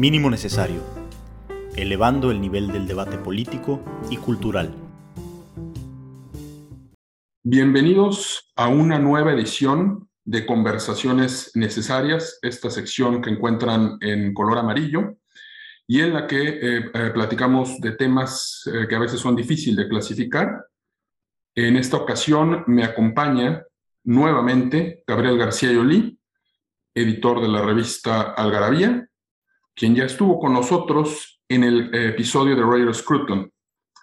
Mínimo necesario, elevando el nivel del debate político y cultural. Bienvenidos a una nueva edición de Conversaciones Necesarias, esta sección que encuentran en color amarillo y en la que eh, eh, platicamos de temas eh, que a veces son difíciles de clasificar. En esta ocasión me acompaña nuevamente Gabriel García Yolí, editor de la revista Algarabía, quien ya estuvo con nosotros en el episodio de Roger Scruton,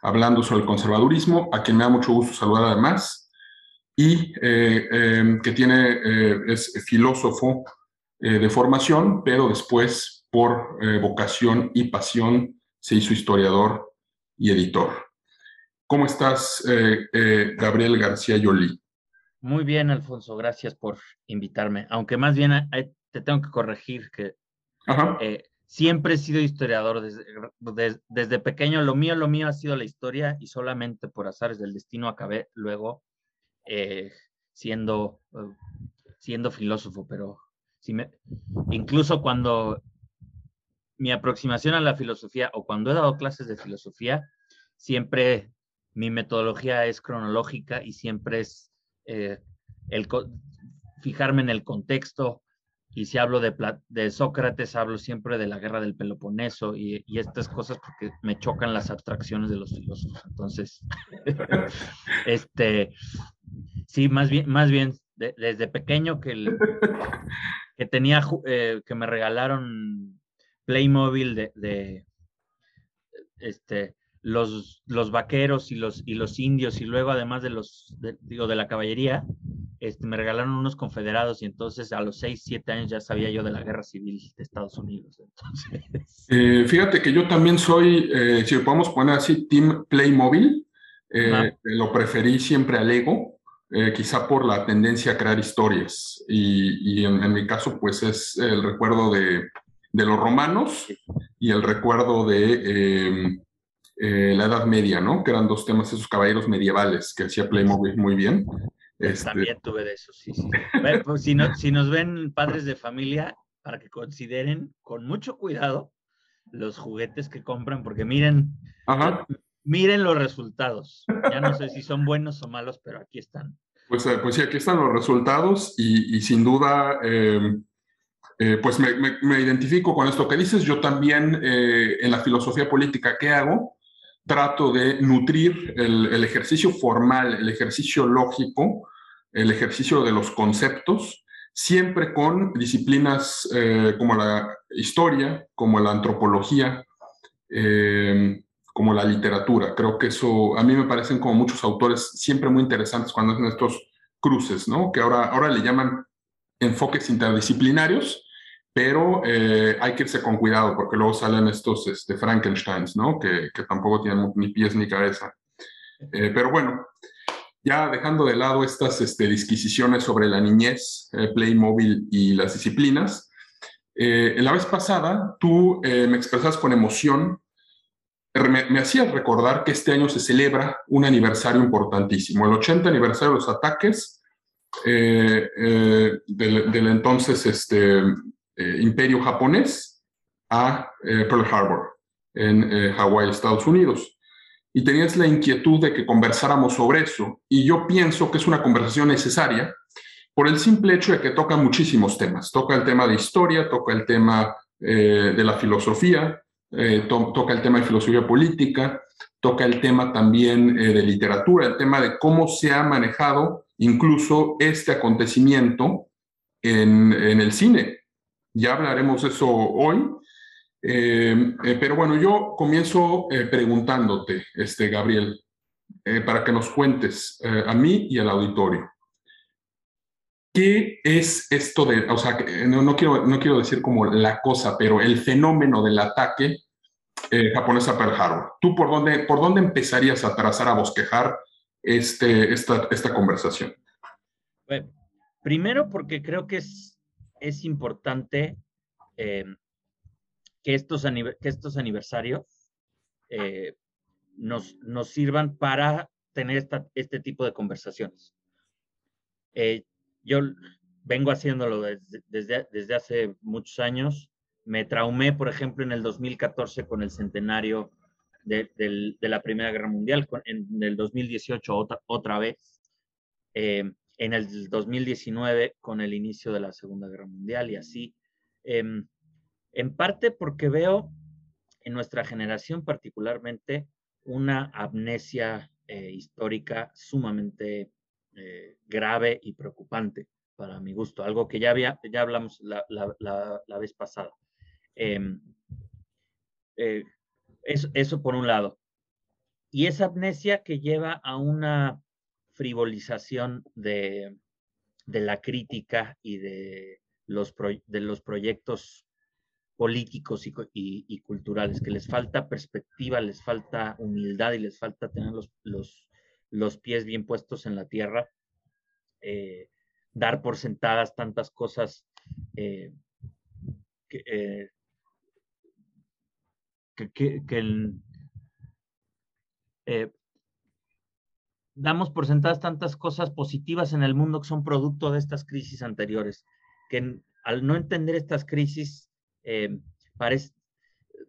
hablando sobre el conservadurismo, a quien me da mucho gusto saludar además, y que tiene, es filósofo de formación, pero después por eh, vocación y pasión se hizo historiador y editor. ¿Cómo estás, eh, eh, Gabriel García Yoli? Muy bien, Alfonso, gracias por invitarme. Aunque más bien te tengo que corregir que siempre he sido historiador desde, desde, pequeño. Lo mío, lo mío ha sido la historia y solamente por azares del destino acabé luego siendo, siendo filósofo, pero incluso cuando mi aproximación a la filosofía o cuando he dado clases de filosofía, siempre mi metodología es cronológica y siempre es eh, el fijarme en el contexto. Y si hablo de, de, Sócrates, hablo siempre de la guerra del Peloponeso y, estas cosas porque me chocan las abstracciones de los filósofos. Entonces, este, sí, más bien, más bien desde pequeño que, que tenía, eh, que me regalaron Playmobil de, de este, los, los vaqueros y los, y los indios, y luego además de los, digo, de la caballería, este, me regalaron unos confederados y entonces a los 6, 7 años ya sabía yo de la guerra civil de Estados Unidos. Eh, fíjate que yo también soy, eh, si lo podemos poner así, Team Playmobil, eh, lo preferí siempre al Lego, quizá por la tendencia a crear historias y, y en, mi caso pues es el recuerdo de de los romanos y el recuerdo de em, eh, la Edad Media, ¿no? Que eran dos temas, esos caballeros medievales que hacía Playmobil muy bien. Este También tuve de eso, sí, sí. Pues, si, no, si nos ven padres de familia, para que consideren con mucho cuidado los juguetes que compran, porque miren, miren los resultados. Ya no sé si son buenos o malos, pero aquí están. Pues, eh, pues sí, aquí están los resultados y, y sin duda em, eh, pues me, identifico con esto que dices. Yo también eh, en la filosofía política que hago, trato de nutrir el, ejercicio formal, el ejercicio lógico, el ejercicio de los conceptos, siempre con disciplinas eh, como la historia, como la antropología, como la literatura. Creo que eso a mí me parecen como muchos autores siempre muy interesantes cuando hacen estos cruces, ¿no? Que ahora, ahora le llaman enfoques interdisciplinarios, pero eh, hay que irse con cuidado porque luego salen estos este, Frankensteins, ¿no? Que, que tampoco tienen ni pies ni cabeza. Eh, pero bueno, ya dejando de lado estas este, disquisiciones sobre la niñez, eh, Playmobil y las disciplinas, en la vez pasada tú me expresas con emoción, me, me hacías recordar que este año se celebra un aniversario importantísimo, el 80 aniversario de los ataques del, del, entonces este, eh, imperio japonés a eh, Pearl Harbor en eh, Hawái, Estados Unidos. Y tenías la inquietud de que conversáramos sobre eso. Y yo pienso que es una conversación necesaria por el simple hecho de que toca muchísimos temas. Toca el tema de historia, toca el tema de la filosofía, toca el tema de filosofía política, toca el tema también de literatura, el tema de cómo se ha manejado incluso este acontecimiento en, en el cine. Ya hablaremos eso hoy. Eh, eh, pero bueno, yo comienzo eh, preguntándote, este, Gabriel, para que nos cuentes a mí y al auditorio. ¿Qué es esto de, o sea, no, quiero, no quiero decir como la cosa, pero el fenómeno del ataque japonés a Pearl Harbor? ¿Tú por dónde, por dónde empezarías a trazar, a bosquejar este, esta, esta conversación? Bueno, primero porque creo que es es importante eh, que, estos que estos aniversarios eh, nos, nos, sirvan para tener este tipo de conversaciones. Eh, yo vengo haciéndolo desde, desde, hace muchos años. me traumé, por ejemplo, en el 2014 con el centenario de, la Primera Guerra Mundial, en el 2018 otra, otra vez, eh, en el 2019 con el inicio de la Segunda Guerra Mundial y así. Em, en parte porque veo en nuestra generación particularmente una amnesia eh, histórica sumamente eh, grave y preocupante para mi gusto, algo que ya, había, ya hablamos la, la, vez pasada. Em, eh, eso, eso por un lado. Y esa amnesia que lleva a una frivolización de, de la crítica y de los, de los proyectos políticos y, culturales, que les falta perspectiva, les falta humildad y les falta tener los, los, los pies bien puestos en la tierra, eh, dar por sentadas tantas cosas eh, que, eh, que, damos por sentadas tantas cosas positivas en el mundo que son producto de estas crisis anteriores, que al no entender estas crisis, eh,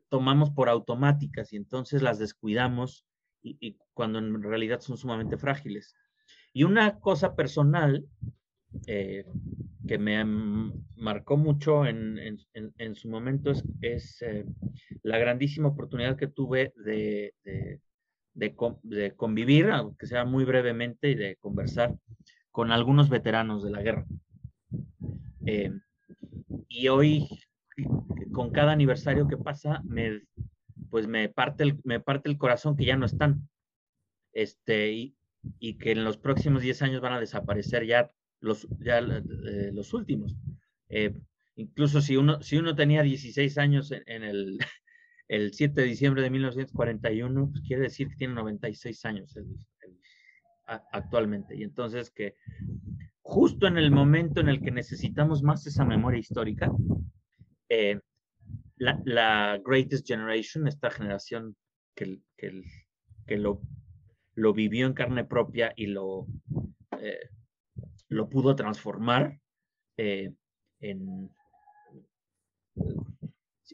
tomamos por automáticas y entonces las descuidamos y, cuando en realidad son sumamente frágiles. Y una cosa personal eh, que me marcó mucho en, en, su momento es, es eh, la grandísima oportunidad que tuve de, de, convivir, aunque sea muy brevemente, y de conversar con algunos veteranos de la guerra. Eh, y hoy, con cada aniversario que pasa, me, pues me parte, el, me parte el corazón que ya no están. Este, y, y que en los próximos 10 años van a desaparecer ya los, ya, eh, los últimos. Eh, incluso si uno, si uno tenía 16 años en el, el 7 de diciembre de 1941, pues quiere decir que tiene 96 años actualmente. Y entonces que justo en el momento en el que necesitamos más esa memoria histórica, eh, la, Greatest Generation, esta generación que, que, que lo, lo, vivió en carne propia y lo, eh, lo pudo transformar eh, en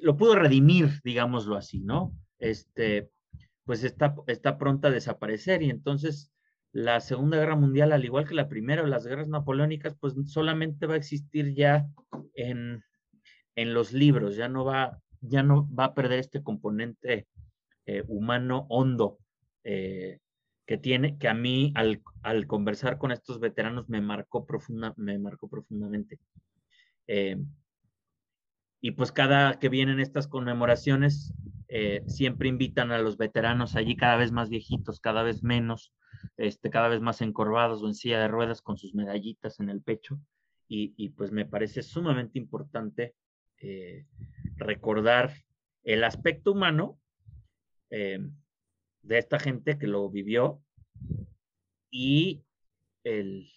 lo pudo redimir, digámoslo así, ¿no? Este, pues está, está pronta a desaparecer y entonces la Segunda Guerra Mundial, al igual que la Primera o las guerras napoleónicas, pues solamente va a existir ya en, en los libros, ya no va, ya no va a perder este componente eh, humano hondo eh, que tiene, que a mí al, al, conversar con estos veteranos me marcó, profunda, me marcó profundamente. Eh, y pues cada que vienen estas conmemoraciones, eh, siempre invitan a los veteranos allí cada vez más viejitos, cada vez menos, este, cada vez más encorvados o en silla de ruedas con sus medallitas en el pecho. Y, pues me parece sumamente importante eh, recordar el aspecto humano eh, de esta gente que lo vivió y el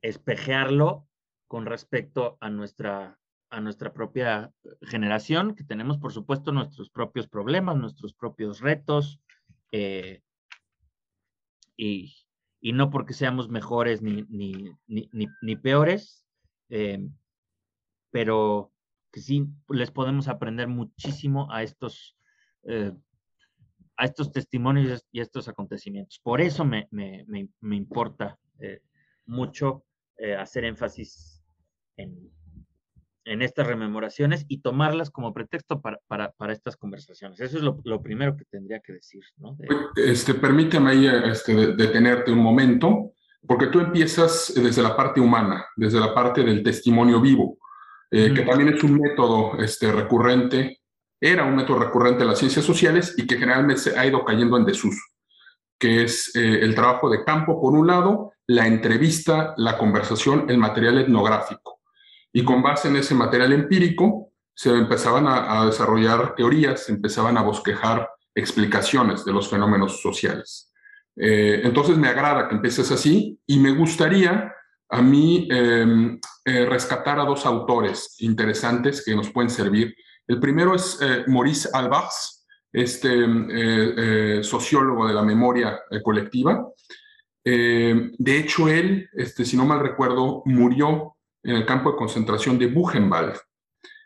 espejearlo con respecto a nuestra a nuestra propia generación, que tenemos, por supuesto, nuestros propios problemas, nuestros propios retos, eh, y, no porque seamos mejores ni, ni, peores, eh, pero que sí les podemos aprender muchísimo a estos, eh, a estos testimonios y estos acontecimientos. Por eso me, me, me importa mucho hacer énfasis en, en estas rememoraciones y tomarlas como pretexto para, para, para estas conversaciones. Eso es lo, lo, primero que tendría que decir. ¿no? Este, permíteme ahí este, detenerte un momento, porque tú empiezas desde la parte humana, desde la parte del testimonio vivo, eh, que también es un método este, recurrente, era un método recurrente en las ciencias sociales y que generalmente ha ido cayendo en desuso, que es eh, el trabajo de campo, por un lado, la entrevista, la conversación, el material etnográfico. Y con base en ese material empírico, se empezaban a, desarrollar teorías, se empezaban a bosquejar explicaciones de los fenómenos sociales. Eh, entonces me agrada que empieces así y me gustaría a mí em, eh, rescatar a dos autores interesantes que nos pueden servir. El primero es eh, Maurice Albers, este sociólogo de la memoria colectiva. de hecho, él, este, si no mal recuerdo, murió en el campo de concentración de Buchenwald.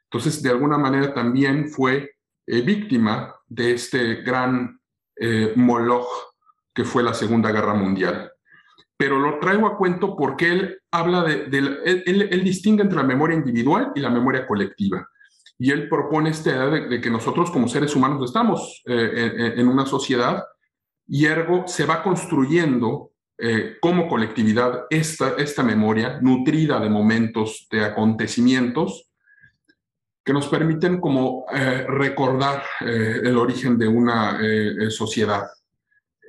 Entonces, de alguna manera también fue eh, víctima de este gran eh, moloch que fue la Segunda Guerra Mundial. Pero lo traigo a cuento porque él habla de, él, distingue entre la memoria individual y la memoria colectiva. Y él propone esta idea de, que nosotros como seres humanos estamos eh, en, una sociedad y ergo se va construyendo como colectividad esta, esta memoria nutrida de momentos, de acontecimientos, que nos permiten como eh, recordar eh, el origen de una eh, sociedad.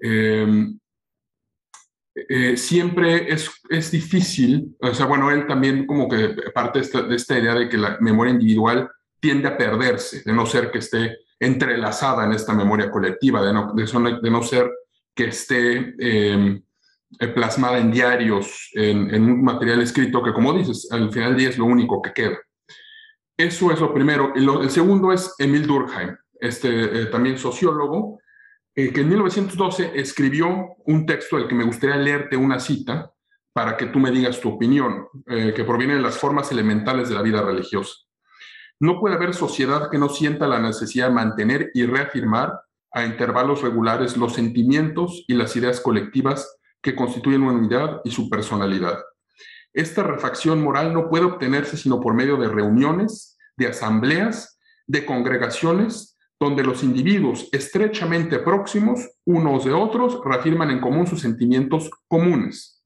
Em, siempre es, es, difícil, o sea, bueno, él también como que parte de esta, de esta, idea de que la memoria individual tiende a perderse, de no ser que esté entrelazada en esta memoria colectiva, de no, de, de no ser que esté em, plasmada en diarios, en, un material escrito que, como dices, al final del día es lo único que queda. Eso es lo primero. Y el segundo es Emil Durkheim, este, eh, también sociólogo, eh, que en 1912 escribió un texto del que me gustaría leerte una cita para que tú me digas tu opinión, eh, que proviene de las formas elementales de la vida religiosa. No puede haber sociedad que no sienta la necesidad de mantener y reafirmar a intervalos regulares los sentimientos y las ideas colectivas que constituyen una unidad y su personalidad. Esta refacción moral no puede obtenerse sino por medio de reuniones, de asambleas, de congregaciones, donde los individuos estrechamente próximos unos de otros reafirman en común sus sentimientos comunes.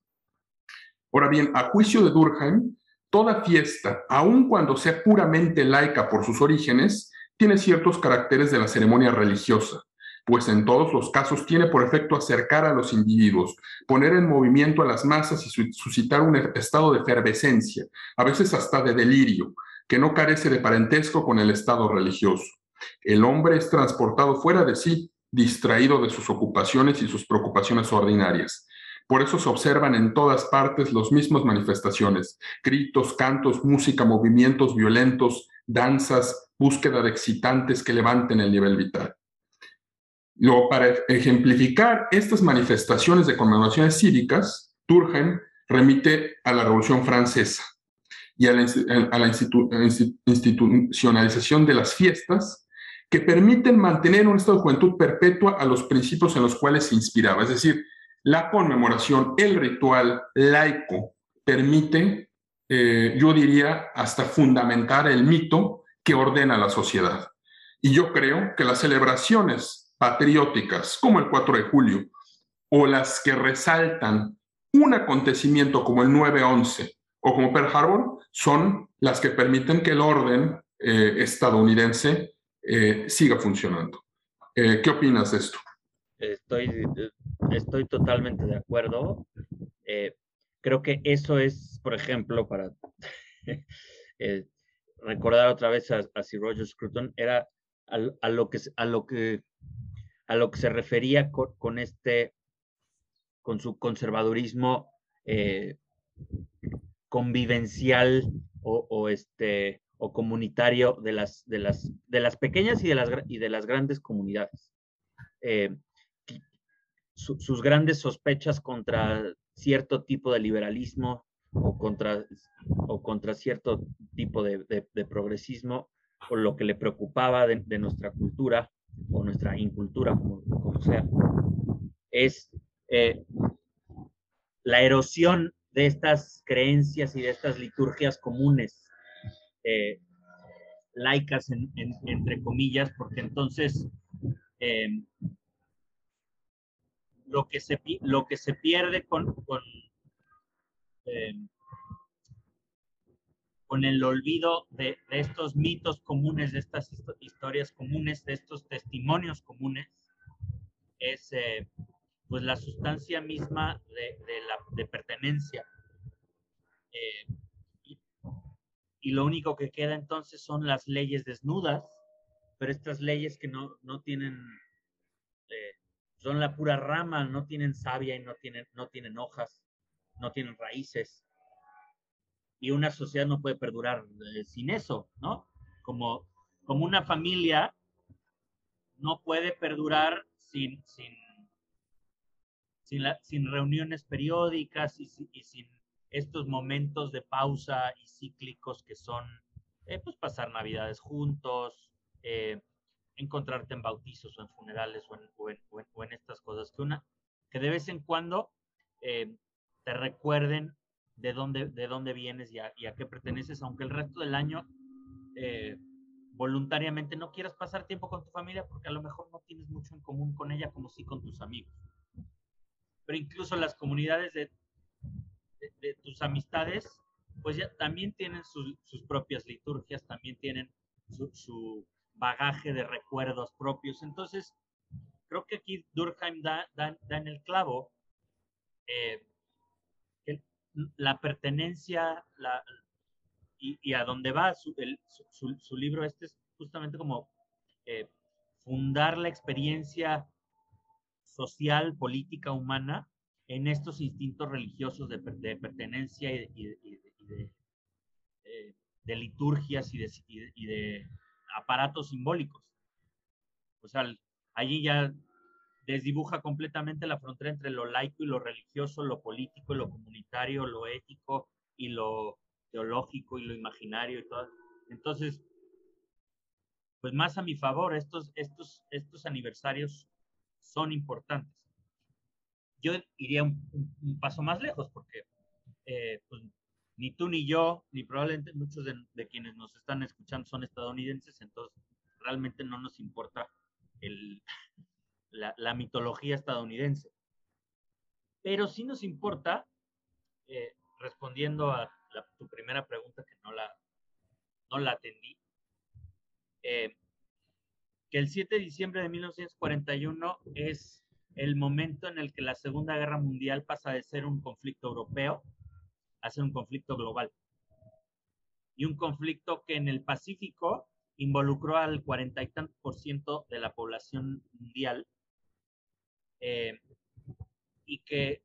Ahora bien, a juicio de Durkheim, toda fiesta, aun cuando sea puramente laica por sus orígenes, tiene ciertos caracteres de la ceremonia religiosa, pues en todos los casos tiene por efecto acercar a los individuos, poner en movimiento a las masas y suscitar un estado de efervescencia, a veces hasta de delirio, que no carece de parentesco con el estado religioso. El hombre es transportado fuera de sí, distraído de sus ocupaciones y sus preocupaciones ordinarias. Por eso se observan en todas partes las mismas manifestaciones, gritos, cantos, música, movimientos violentos, danzas, búsqueda de excitantes que levanten el nivel vital. Luego, para ejemplificar estas manifestaciones de conmemoraciones cívicas, Durkheim remite a la Revolución Francesa y a la, institucionalización de las fiestas que permiten mantener un estado de juventud perpetua a los principios en los cuales se inspiraba. Es decir, la conmemoración, el ritual laico, permite, eh, yo diría, hasta fundamentar el mito que ordena la sociedad. Y yo creo que las celebraciones patrióticas, como el 4 de julio, o las que resaltan un acontecimiento como el 9-11 o como Pearl Harbor, son las que permiten que el orden eh, estadounidense eh, siga funcionando. Eh, ¿Qué opinas de esto? Estoy, estoy totalmente de acuerdo. creo que eso es, por ejemplo, para recordar otra vez a, Sir Roger Scruton, era a, lo que, a lo que a lo que se refería con, este, con su conservadurismo eh, convivencial o, este, o comunitario de las, de, las, de las pequeñas y de las, y de las grandes comunidades. Eh, sus grandes sospechas contra cierto tipo de liberalismo o contra, o contra cierto tipo de, progresismo, o lo que le preocupaba de nuestra cultura, o nuestra incultura, como, sea, es eh, la erosión de estas creencias y de estas liturgias comunes, eh, laicas entre comillas, porque entonces em, lo, que se, lo que se pierde con, con em, con el olvido de, estos mitos comunes, de estas historias comunes, de estos testimonios comunes, es eh, pues la sustancia misma de, la, pertenencia. Eh, y, lo único que queda entonces son las leyes desnudas, pero estas leyes que no, no tienen, eh, son la pura rama, no tienen savia y no tienen, no tienen hojas, no tienen raíces y una sociedad no puede perdurar eh, sin eso, ¿no? Como, como una familia no puede perdurar sin, sin, sin, reuniones periódicas y, sin estos momentos de pausa y cíclicos que son eh, pues pasar navidades juntos, eh, encontrarte en bautizos o en funerales o en, estas cosas, que, una, que de vez en cuando te recuerden de dónde, de dónde vienes y a, qué perteneces, aunque el resto del año voluntariamente no quieras pasar tiempo con tu familia porque a lo mejor no tienes mucho en común con ella como sí con tus amigos. Pero incluso las comunidades de, de, tus amistades, pues ya también tienen sus propias liturgias, también tienen su, bagaje de recuerdos propios. Entonces, creo que aquí Durkheim da, da, en el clavo eh, la pertenencia la, y, a dónde va su, su, libro este es justamente como eh, fundar la experiencia social, política, humana en estos instintos religiosos de, pertenencia y, eh, de, liturgias y de, aparatos simbólicos. O sea, allí ya desdibuja completamente la frontera entre lo laico y lo religioso, lo político y lo comunitario, lo ético y lo teológico y lo imaginario y todo. Entonces, pues más a mi favor, estos, estos, estos aniversarios son importantes yo iría un, paso más lejos porque eh, pues, ni tú ni yo, ni probablemente muchos de, quienes nos están escuchando son estadounidenses, entonces realmente no nos importa el, la, mitología estadounidense. Pero sí nos importa, eh, respondiendo a tu primera pregunta que no la, no la atendí, eh, que el 7 de diciembre de 1941 es el momento en el que la Segunda Guerra Mundial pasa de ser un conflicto europeo a ser un conflicto global. Y un conflicto que en el Pacífico involucró al cuarenta y tantos por ciento de la población mundial eh, y que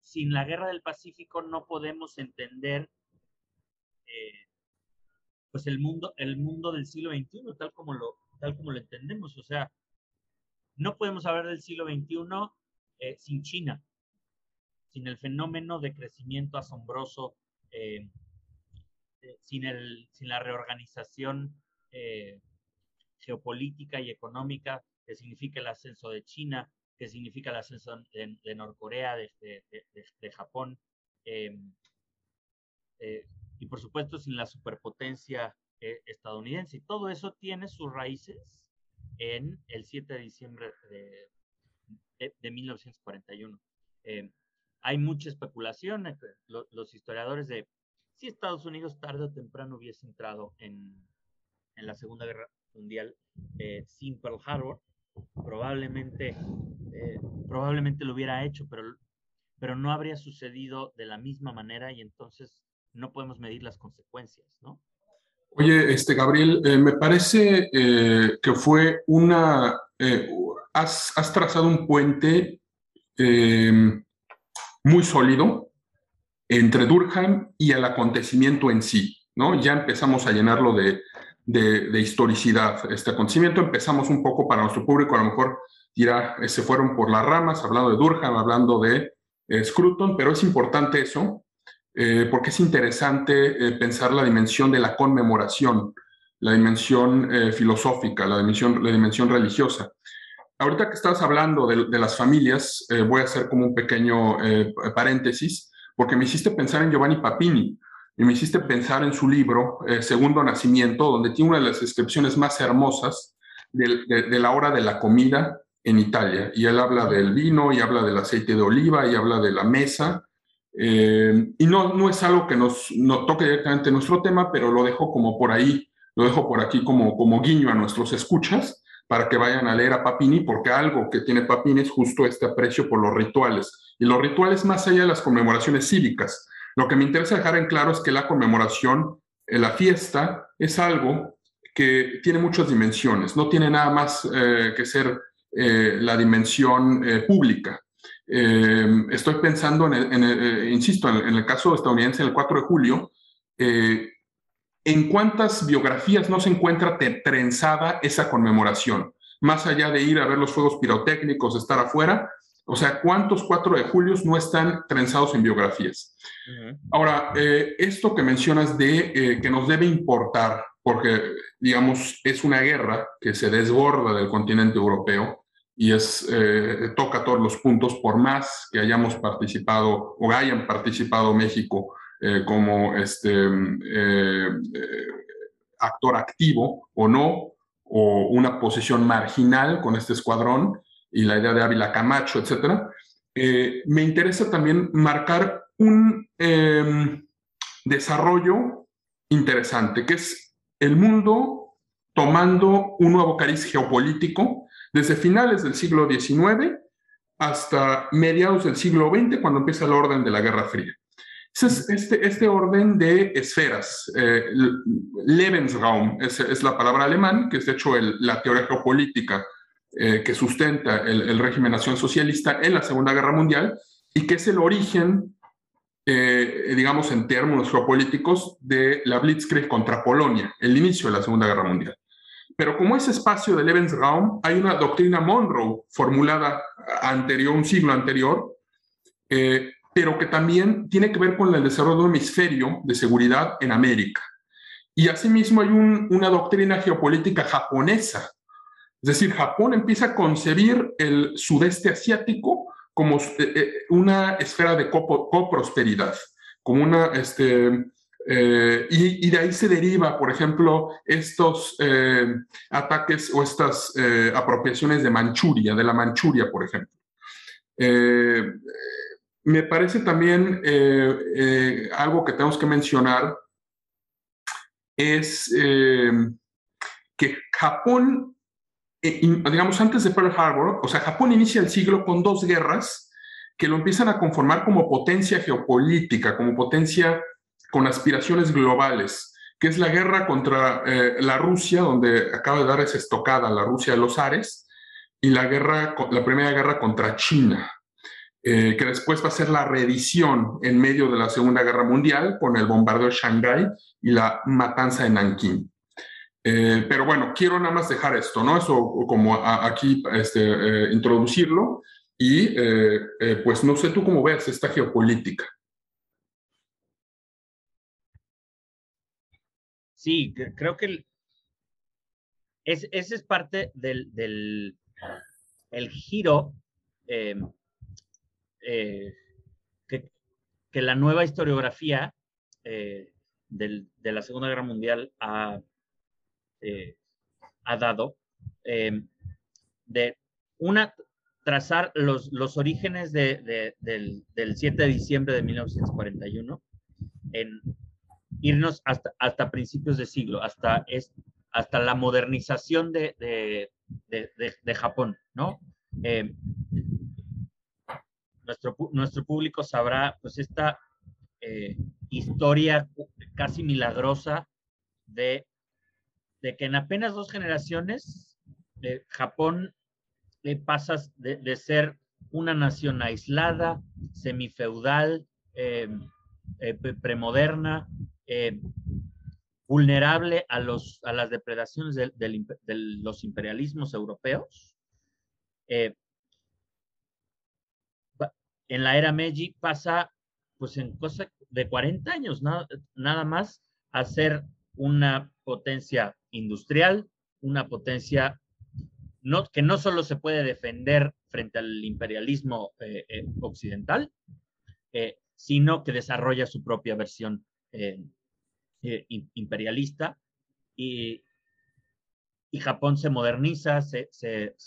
sin la guerra del Pacífico no podemos entender eh, pues el mundo, el mundo del siglo XXI tal como lo, tal como lo entendemos. O sea, no podemos hablar del siglo XXI eh, sin China, sin el fenómeno de crecimiento asombroso, sin, el, sin la reorganización geopolítica y económica que significa el ascenso de China, que significa el ascenso de, Norcorea, de, de Japón, y por supuesto sin la superpotencia estadounidense. Y todo eso tiene sus raíces en el 7 de diciembre de, 1941. Eh, hay mucha especulación, eh, los historiadores de si Estados Unidos tarde o temprano hubiese entrado en, en la Segunda Guerra Mundial eh, sin Pearl Harbor, probablemente, probablemente lo hubiera hecho, pero, pero no habría sucedido de la misma manera y entonces no podemos medir las consecuencias, ¿no? Oye, este, Gabriel, eh, me parece eh, que fue una, eh, has, trazado un puente em, muy sólido entre Durkheim y el acontecimiento en sí, ¿no? Ya empezamos a llenarlo de, de, historicidad. Este acontecimiento empezamos un poco para nuestro público, a lo mejor dirá, se fueron por las ramas, hablando de Durkheim, hablando de Scruton, pero es importante eso, eh, porque es interesante eh, pensar la dimensión de la conmemoración, la dimensión eh, filosófica, la dimensión, la dimensión religiosa. Ahorita que estás hablando de, de las familias, voy a hacer como un pequeño paréntesis, porque me hiciste pensar en Giovanni Papini y me hiciste pensar en su libro Segundo Nacimiento, donde tiene una de las descripciones más hermosas de, la hora de la comida en Italia. Y él habla del vino, y habla del aceite de oliva, y habla de la mesa, eh, y no, no es algo que nos no toque directamente nuestro tema, pero lo dejo como por ahí, lo dejo por aquí como, como guiño a nuestros escuchas para que vayan a leer a Papini, porque algo que tiene Papini es justo este aprecio por los rituales. Y los rituales más allá de las conmemoraciones cívicas. Lo que me interesa dejar en claro es que la conmemoración, eh, la fiesta, es algo que tiene muchas dimensiones, no tiene nada más eh, que ser la dimensión pública. Eh, estoy pensando, en, eh, insisto, en, el caso estadounidense, el 4 de julio, eh, ¿en cuántas biografías no se encuentra trenzada esa conmemoración? Más allá de ir a ver los fuegos pirotécnicos, estar afuera, O sea, ¿cuántos 4 de julio no están trenzados en biografías? Ahora, eh, esto que mencionas de eh, que nos debe importar, porque, digamos, es una guerra que se desborda del continente europeo y es, eh, toca todos los puntos, por más que hayamos participado o hayan participado México como este, actor activo o no, o una posición marginal con este escuadrón, y la idea de Ávila Camacho, etcétera, eh, me interesa también marcar un em, desarrollo interesante, que es el mundo tomando un nuevo cariz geopolítico desde finales del siglo XIX hasta mediados del siglo XX, cuando empieza el orden de la Guerra Fría. Es este, este orden de esferas, eh, Lebensraum es, es, la palabra alemán, que es de hecho la teoría geopolítica eh, que sustenta el, régimen nación socialista en la Segunda Guerra Mundial y que es el origen, eh, digamos en términos geopolíticos, de la Blitzkrieg contra Polonia, el inicio de la Segunda Guerra Mundial. Pero como ese espacio de Lebensraum, hay una doctrina Monroe formulada anterior, un siglo anterior, eh, pero que también tiene que ver con el desarrollo de un hemisferio de seguridad en América. Y asimismo hay una doctrina geopolítica japonesa es decir, Japón empieza a concebir el sudeste asiático como eh, eh, una esfera de coprosperidad, como una, este, eh, y, de ahí se deriva, por ejemplo, estos ataques o estas apropiaciones de Manchuria, de la Manchuria, por ejemplo. me parece también algo que tenemos que mencionar es que Japón digamos, antes de Pearl Harbor, o sea, Japón inicia el siglo con dos guerras que lo empiezan a conformar como potencia geopolítica, como potencia con aspiraciones globales, que es la guerra contra eh, la Rusia, donde acaba de dar esa estocada la Rusia de los Ares, y la, guerra, la primera guerra contra China, eh, que después va a ser la reedición en medio de la Segunda Guerra Mundial con el bombardeo de Shanghái y la matanza de Nankín. Eh, pero bueno, quiero nada más dejar esto, ¿no? Eso como aquí este, eh, introducirlo y eh, pues no sé tú cómo ves esta geopolítica. Sí, creo que ese es parte del, el giro em, que, que, la nueva historiografía de la Segunda Guerra Mundial ha eh, ha dado, em, de una, trazar los, los orígenes de, del, 7 de diciembre de 1941, en irnos hasta, hasta principios de siglo, hasta, es, hasta la modernización de, de Japón, ¿no? Em, nuestro, nuestro público sabrá, pues, esta eh, historia casi milagrosa de de que en apenas dos generaciones eh, Japón le pasa de, ser una nación aislada, semifeudal, eh, eh, premoderna, vulnerable a, los, a las depredaciones de, los imperialismos europeos. en la era Meiji pasa, pues en cosa de 40 años, nada, nada más, a ser una potencia industrial, una potencia que no solo se puede defender frente al imperialismo eh, eh, occidental, eh, sino que desarrolla su propia versión imperialista. Y, Japón se moderniza, se,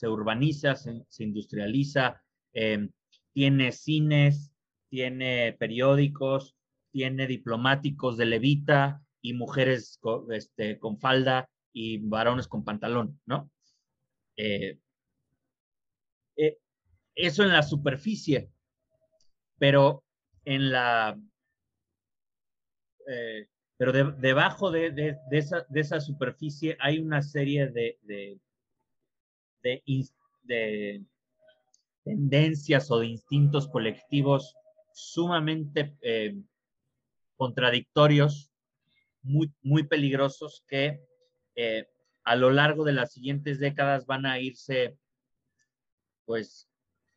urbaniza, se, industrializa, tiene cines, tiene periódicos, tiene diplomáticos de levita y mujeres este, con falda y varones con pantalón, ¿no? Eh, eh, eso en la superficie, pero en la... Eh, pero debajo de, esa, superficie hay una serie de, de, tendencias o de instintos colectivos sumamente contradictorios, muy, muy peligrosos que eh, a lo largo de las siguientes décadas van a irse, pues,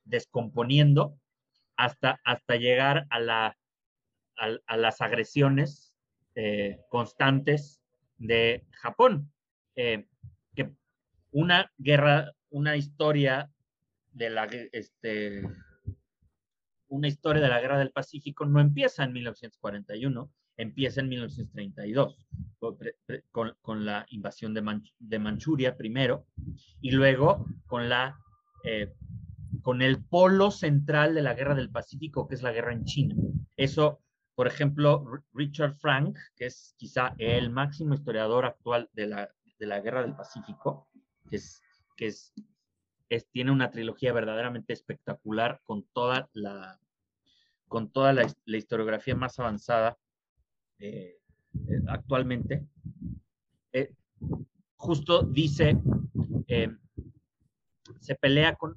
descomponiendo hasta, hasta llegar a, la, a, las agresiones eh, constantes de Japón. Eh, que una guerra, una historia de la, este, una historia de la guerra del Pacífico no empieza en 1941, empieza en 1932, con, con la invasión de, de, Manchuria primero, y luego con, la, eh, con el polo central de la guerra del Pacífico, que es la guerra en China. Eso, por ejemplo, Richard Frank, que es quizá el máximo historiador actual de la, de la guerra del Pacífico, que es, que es, es, tiene una trilogía verdaderamente espectacular con toda la, con toda la, la historiografía más avanzada eh, eh, actualmente, eh, justo dice, se pelea con,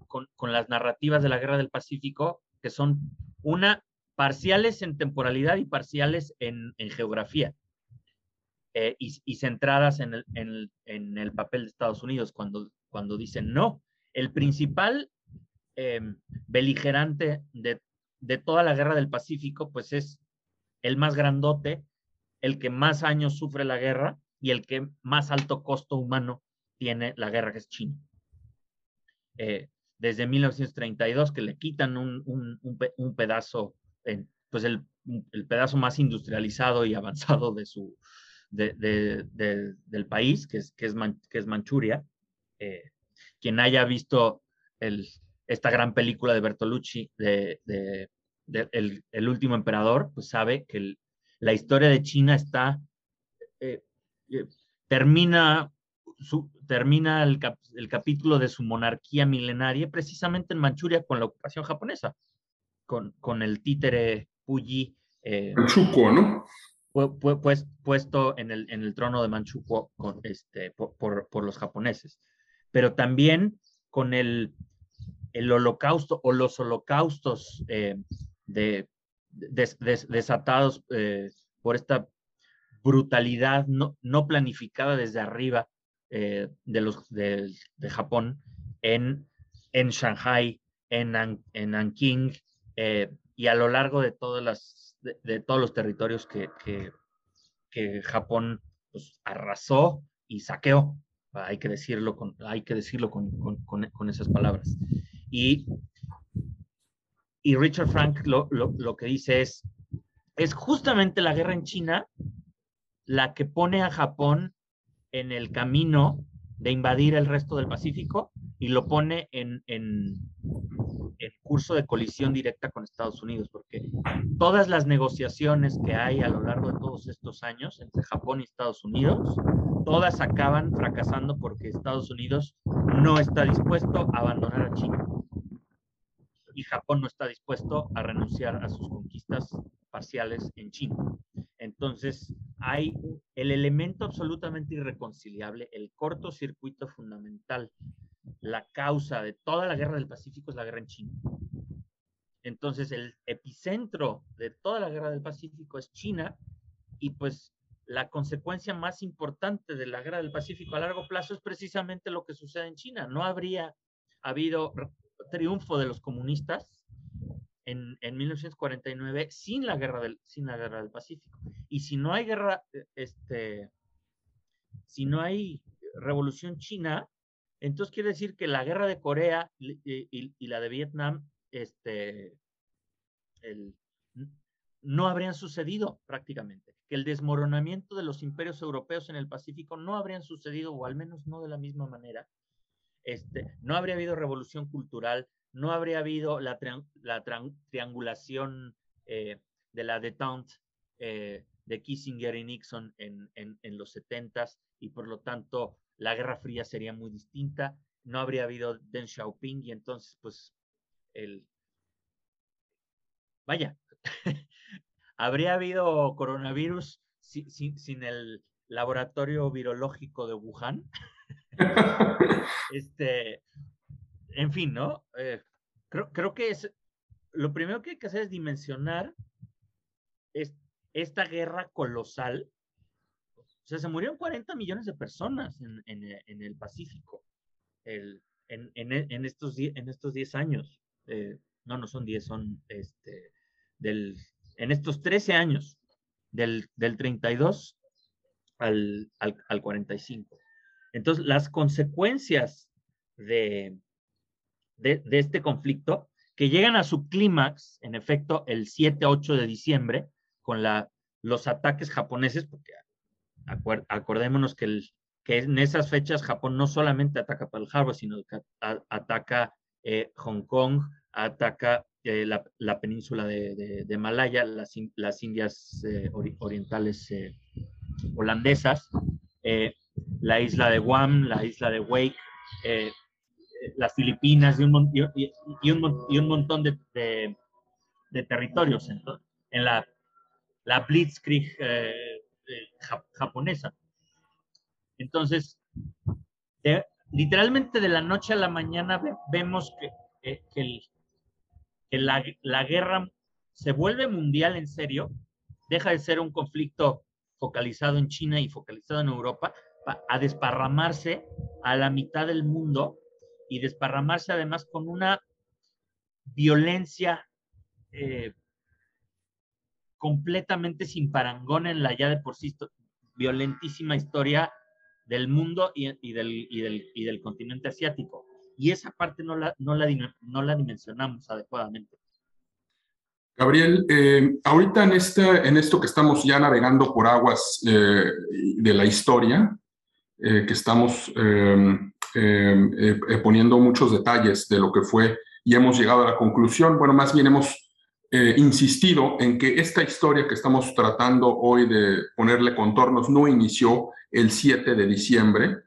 las narrativas de la Guerra del Pacífico, que son una, parciales en temporalidad y parciales en, geografía, y, centradas en el, papel de Estados Unidos, cuando, cuando dicen no, el principal beligerante de, de toda la Guerra del Pacífico, pues es el más grandote, el que más años sufre la guerra y el que más alto costo humano tiene la guerra, que es China. Eh, desde 1932, que le quitan un, un, pedazo, pues el, pedazo más industrializado y avanzado de su, del país, que es, que es, que es Manchuria. Eh, quien haya visto el, esta gran película de Bertolucci, de, el, el, último emperador, pues sabe que el, la historia de China está, eh, eh, termina, su, termina el, capítulo de su monarquía milenaria precisamente en Manchuria con la ocupación japonesa, con, con el títere Puyi. Eh, Manchukuo, ¿no? Pues, puesto en el, en el trono de Manchukuo con, este, por, por, los japoneses. Pero también con el, el holocausto o los holocaustos de desatados eh, por esta brutalidad no, no, planificada desde arriba eh, de, los, de, Japón en, en Shanghai, en, en Nanking eh, y a lo largo de, de, todos los territorios que, que, que Japón pues, arrasó y saqueó. Hay que decirlo con, hay que decirlo con, con, con esas palabras. Y y Richard Frank lo, que dice es, es justamente la guerra en China la que pone a Japón en el camino de invadir el resto del Pacífico y lo pone en, en, curso de colisión directa con Estados Unidos, porque todas las negociaciones que hay a lo largo de todos estos años entre Japón y Estados Unidos, todas acaban fracasando porque Estados Unidos no está dispuesto a abandonar a China y Japón no está dispuesto a renunciar a sus conquistas parciales en China. Entonces, hay el elemento absolutamente irreconciliable, el cortocircuito fundamental, la causa de toda la guerra del Pacífico es la guerra en China. Entonces, el epicentro de toda la guerra del Pacífico es China y pues la consecuencia más importante de la guerra del Pacífico a largo plazo es precisamente lo que sucede en China. No habría habido triunfo de los comunistas en, en 1949 sin la, guerra del, sin la guerra del Pacífico. Y si no hay guerra, este, si no hay revolución china, entonces quiere decir que la guerra de Corea y, y, la de Vietnam este, el, no habrían sucedido prácticamente, que el desmoronamiento de los imperios europeos en el Pacífico no habrían sucedido, o al menos no de la misma manera, este, no habría habido revolución cultural, no habría habido la, triangulación eh, de la detente eh, de Kissinger y Nixon en, los 70 y por lo tanto la Guerra Fría sería muy distinta, no habría habido Deng Xiaoping y entonces pues el... Vaya, habría habido coronavirus sin el laboratorio virológico de Wuhan. este, en fin, ¿no? Eh, creo, creo que es, lo primero que hay que hacer es dimensionar es, esta guerra colosal. O sea, se murieron 40 millones de personas en, el Pacífico en, en, estos, en estos 10 años. eh, no, no son 10, son este, del, en estos 13 años, del, del 32 al, al, al 45. Entonces, las consecuencias de, de, este conflicto, que llegan a su clímax, en efecto, el 7-8 de diciembre, con la, los ataques japoneses, porque acordémonos que, en esas fechas Japón no solamente ataca Pearl Harbor, sino que ataca eh, Hong Kong, ataca eh, la, la, península de, Malaya, las, las Indias eh, ori orientales holandesas, la isla de Guam, la isla de Wake, eh, las Filipinas y un, montón de, territorios en, la, la Blitzkrieg eh, japonesa. Entonces, literalmente de la noche a la mañana ve, vemos que, la guerra se vuelve mundial en serio, deja de ser un conflicto focalizado en China y focalizado en Europa, a desparramarse a la mitad del mundo y desparramarse además con una violencia eh, completamente sin parangón en la ya de por sí violentísima historia del mundo y, del, y, del, y, del, continente asiático. Y esa parte no la, no la, no la dimensionamos adecuadamente. Gabriel, eh, ahorita en, esta, en esto que estamos ya navegando por aguas eh, de la historia, eh, que estamos em, em, eh, poniendo muchos detalles de lo que fue y hemos llegado a la conclusión, bueno, más bien hemos eh, insistido en que esta historia que estamos tratando hoy de ponerle contornos no inició el 7 de diciembre,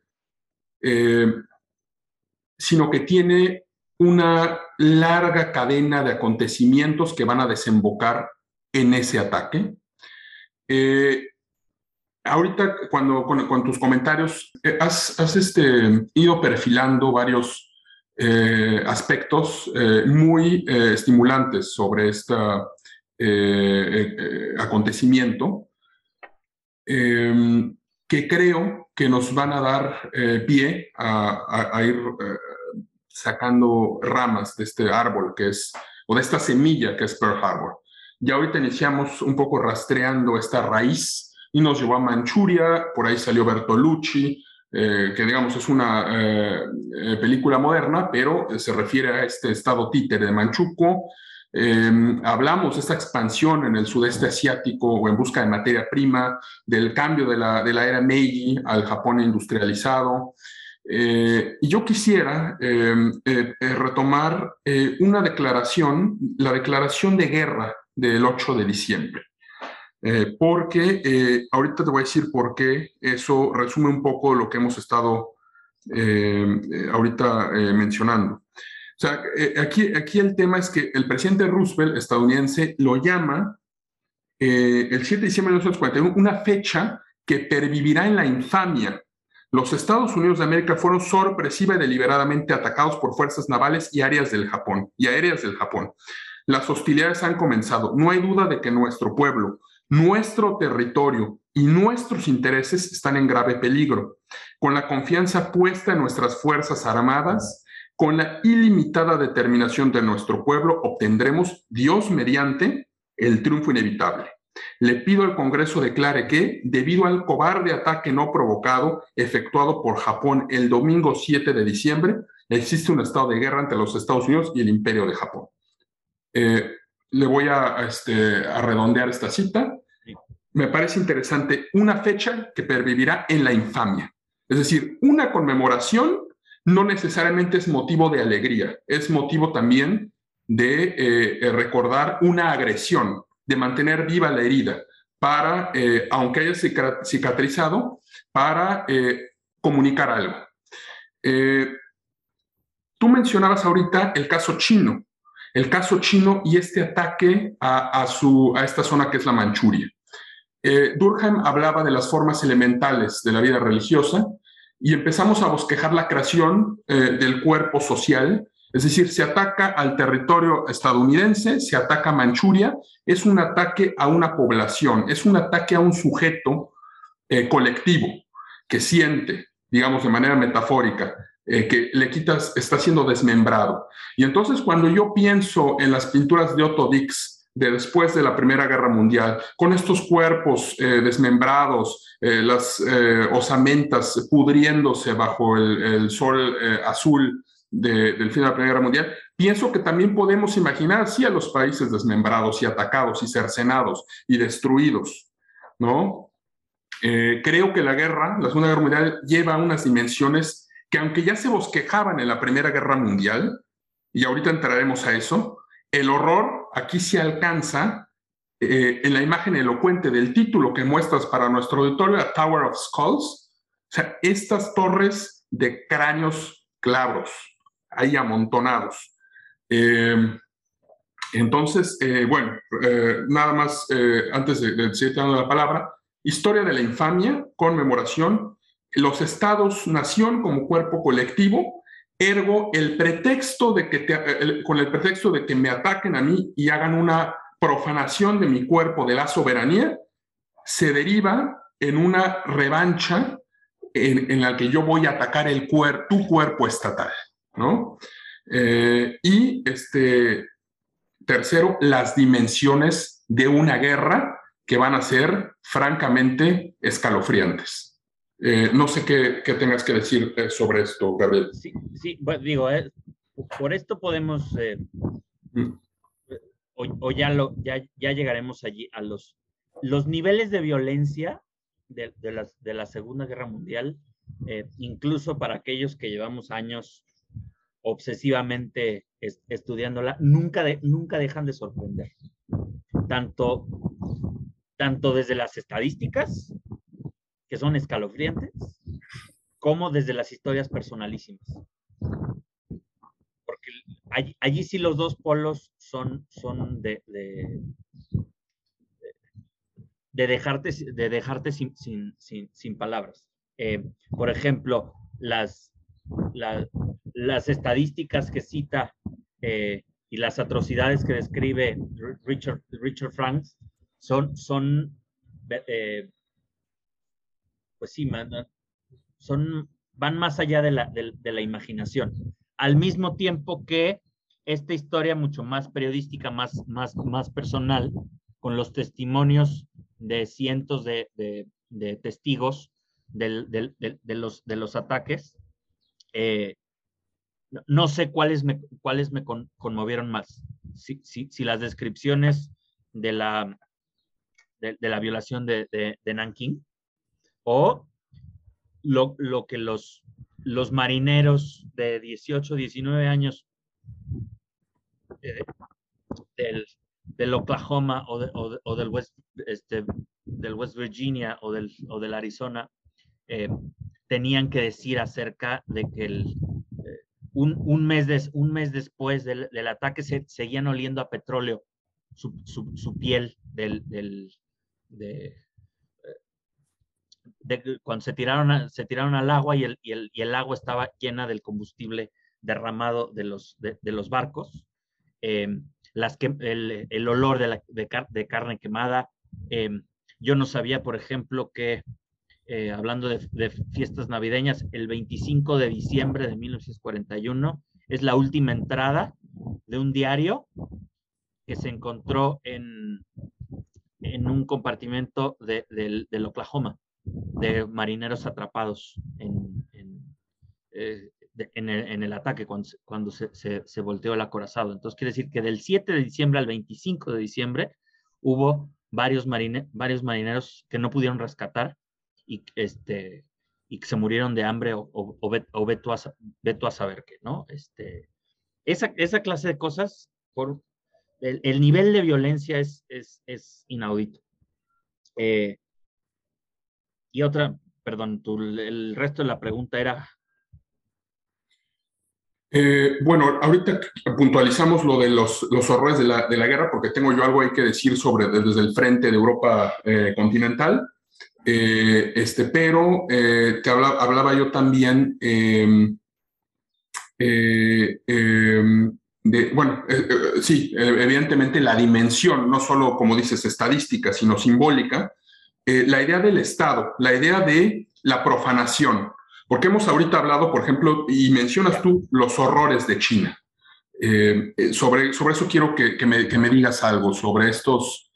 sino que tiene una larga cadena de acontecimientos que van a desembocar en ese ataque. Eh, ahorita cuando con, tus comentarios eh, has, has este, ido perfilando varios eh, aspectos eh, muy estimulantes sobre este acontecimiento em, que creo que nos van a dar pie a, a, a ir sacando ramas de este árbol que es, o de esta semilla que es Pearl Harbor. Ya ahorita iniciamos un poco rastreando esta raíz y nos llevó a Manchuria, por ahí salió Bertolucci, eh, que digamos es una eh, eh película moderna, pero se refiere a este estado títere de Manchukuo. Eh, hablamos de esta expansión en el sudeste asiático o en busca de materia prima, del cambio de la, de la era Meiji al Japón industrializado. Y yo quisiera eh, retomar una declaración, la declaración de guerra del 8 de diciembre. Eh, porque eh, ahorita te voy a decir por qué eso resume un poco lo que hemos estado eh, ahorita mencionando. O sea, aquí, aquí el tema es que el presidente Roosevelt estadounidense lo llama el 7 de diciembre de 1941 una fecha que pervivirá en la infamia. Los Estados Unidos de América fueron sorpresiva y deliberadamente atacados por fuerzas navales y áreas del Japón y aéreas del Japón. Las hostilidades han comenzado. No hay duda de que nuestro pueblo, nuestro territorio y nuestros intereses están en grave peligro. Con la confianza puesta en nuestras Fuerzas Armadas, con la ilimitada determinación de nuestro pueblo, obtendremos, Dios mediante, el triunfo inevitable. Le pido al Congreso declare que, debido al cobarde ataque no provocado efectuado por Japón el domingo 7 de diciembre, existe un estado de guerra entre los Estados Unidos y el Imperio de Japón. Eh, le voy este, a redondear esta cita. Me parece interesante una fecha que pervivirá en la infamia. Es decir, una conmemoración no necesariamente es motivo de alegría, es motivo también de eh, recordar una agresión, de mantener viva la herida, para, eh, aunque haya cicatrizado, para eh, comunicar algo. Tú mencionabas ahorita el caso chino el caso chino y este ataque a, a, su, a esta zona que es la Manchuria. Eh, Durkheim hablaba de las formas elementales de la vida religiosa y empezamos a bosquejar la creación eh, del cuerpo social, es decir, se ataca al territorio estadounidense, se ataca a Manchuria, es un ataque a una población, es un ataque a un sujeto eh, colectivo que siente, digamos de manera metafórica, eh, que le quitas, está siendo desmembrado. Y entonces cuando yo pienso en las pinturas de Otto Dix de después de la Primera Guerra Mundial, con estos cuerpos eh, desmembrados, eh, las osamentas pudriéndose bajo el, sol azul del fin de la Primera Guerra Mundial, pienso que también podemos imaginar, sí, a los países desmembrados y atacados y cercenados y destruidos, ¿no? creo que la guerra, la Segunda Guerra Mundial, lleva unas dimensiones que aunque ya se bosquejaban en la Primera Guerra Mundial, y ahorita entraremos a eso, el horror aquí se alcanza eh, en la imagen elocuente del título que muestras para nuestro auditorio, a Tower of Skulls, o sea, estas torres de cráneos clavos, ahí amontonados. Eh, entonces, eh, bueno, nada más antes de, de seguir dando la palabra, historia de la infamia, conmemoración, los estados-nación como cuerpo colectivo, ergo el pretexto de que con el pretexto de que me ataquen a mí y hagan una profanación de mi cuerpo, de la soberanía, se deriva en una revancha en, la que yo voy a atacar el cuer tu cuerpo estatal, ¿no? Eh, y este, tercero, las dimensiones de una guerra que van a ser francamente escalofriantes. Eh, no sé qué, tengas que decir eh, sobre esto, Gabriel. Sí, sí digo, eh, por esto podemos, mm. o, ya, lo, ya, ya, llegaremos allí a los, los niveles de violencia de, las, de la Segunda Guerra Mundial, incluso para aquellos que llevamos años obsesivamente estudiándola, nunca, nunca dejan de sorprender. Tanto, tanto desde las estadísticas que son escalofriantes, como desde las historias personalísimas. Porque allí, sí los dos polos son, son de, de, dejarte, de dejarte sin, sin, sin, palabras. Eh, por ejemplo, las, las estadísticas que cita eh, y las atrocidades que describe Richard, Richard Franks son, son eh, pues sí, son, van más allá de la, imaginación. Al mismo tiempo que esta historia mucho más periodística, más, más, más personal, con los testimonios de cientos de, testigos de, los, ataques. Eh, no sé cuáles me, cuáles me conmovieron más. Si, las descripciones de la, de, la violación de, Nanking o lo, que los, los marineros de 18, 19 años eh, del, Oklahoma o, del, West, este, del West Virginia o del, o del Arizona eh, tenían que decir acerca de que el, eh, un, mes un mes después del, ataque se, seguían oliendo a petróleo su, piel del, de, cuando se tiraron, se tiraron al agua y el, y, el, y el, agua estaba llena del combustible derramado de los, de, los barcos, em, las el, el, olor de, la, de, carne quemada. Em, yo no sabía, por ejemplo, que eh, hablando de, fiestas navideñas, el 25 de diciembre de 1941 es la última entrada de un diario que se encontró en, en un compartimento del Oklahoma de marineros atrapados en, en, eh, el, ataque cuando, se, volteó el acorazado. Entonces quiere decir que del 7 de diciembre al 25 de diciembre hubo varios, varios marineros que no pudieron rescatar y, este, y que se murieron de hambre o, o, o, veto, a, a, saber qué, ¿no? Este, esa, esa clase de cosas, por el, nivel de violencia es, es, es inaudito. Eh, y otra, perdón, el resto de la pregunta era... Eh, bueno, ahorita puntualizamos lo de los, los horrores de la, de la, guerra porque tengo yo algo ahí que decir sobre desde el frente de Europa eh, continental. Eh, este, pero te hablaba yo también em, em, de, bueno, sí, evidentemente la dimensión, no solo como dices estadística, sino simbólica, eh, la idea del Estado, la idea de la profanación, Porque hemos ahorita hablado, por ejemplo, y mencionas tú los horrores de China. Eh, eh, sobre, sobre eso quiero que, que, me, digas algo, sobre estos,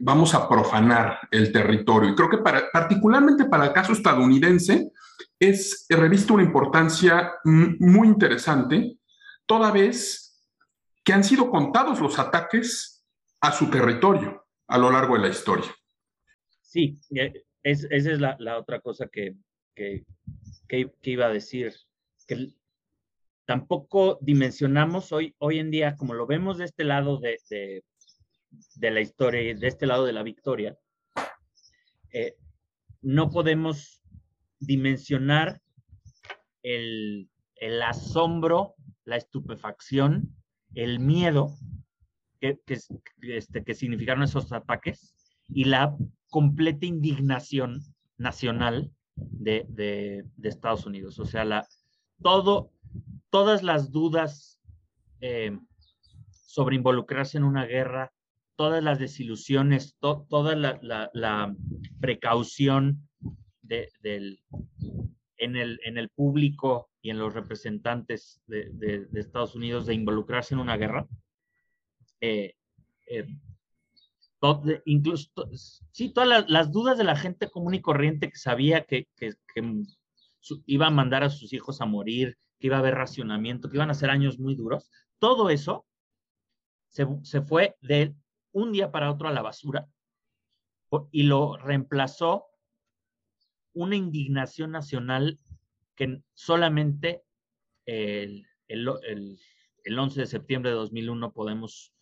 vamos a profanar el territorio. Y creo que para, particularmente para el caso estadounidense es revista una importancia muy interesante, toda vez que han sido contados los ataques a su territorio a lo largo de la historia. Sí, es, esa es la, otra cosa que, que, iba a decir, que tampoco dimensionamos hoy, hoy en día, como lo vemos de este lado de, de, de la historia, de este lado de la victoria, eh, no podemos dimensionar el, el, asombro, la estupefacción, el miedo que, este, que significaron esos ataques y la completa indignación nacional de, Estados Unidos. O sea, la, todo, todas las dudas eh, sobre involucrarse en una guerra, todas las desilusiones, to, toda la, precaución en, el, público y en los representantes de Estados Unidos de involucrarse en una guerra, eh, eh, incluso, sí, todas las, dudas de la gente común y corriente que sabía que, iba a mandar a sus hijos a morir, que iba a haber racionamiento, que iban a ser años muy duros, todo eso se, se fue de un día para otro a la basura y lo reemplazó una indignación nacional que solamente el, el, el, el 11 de septiembre de 2001 podemos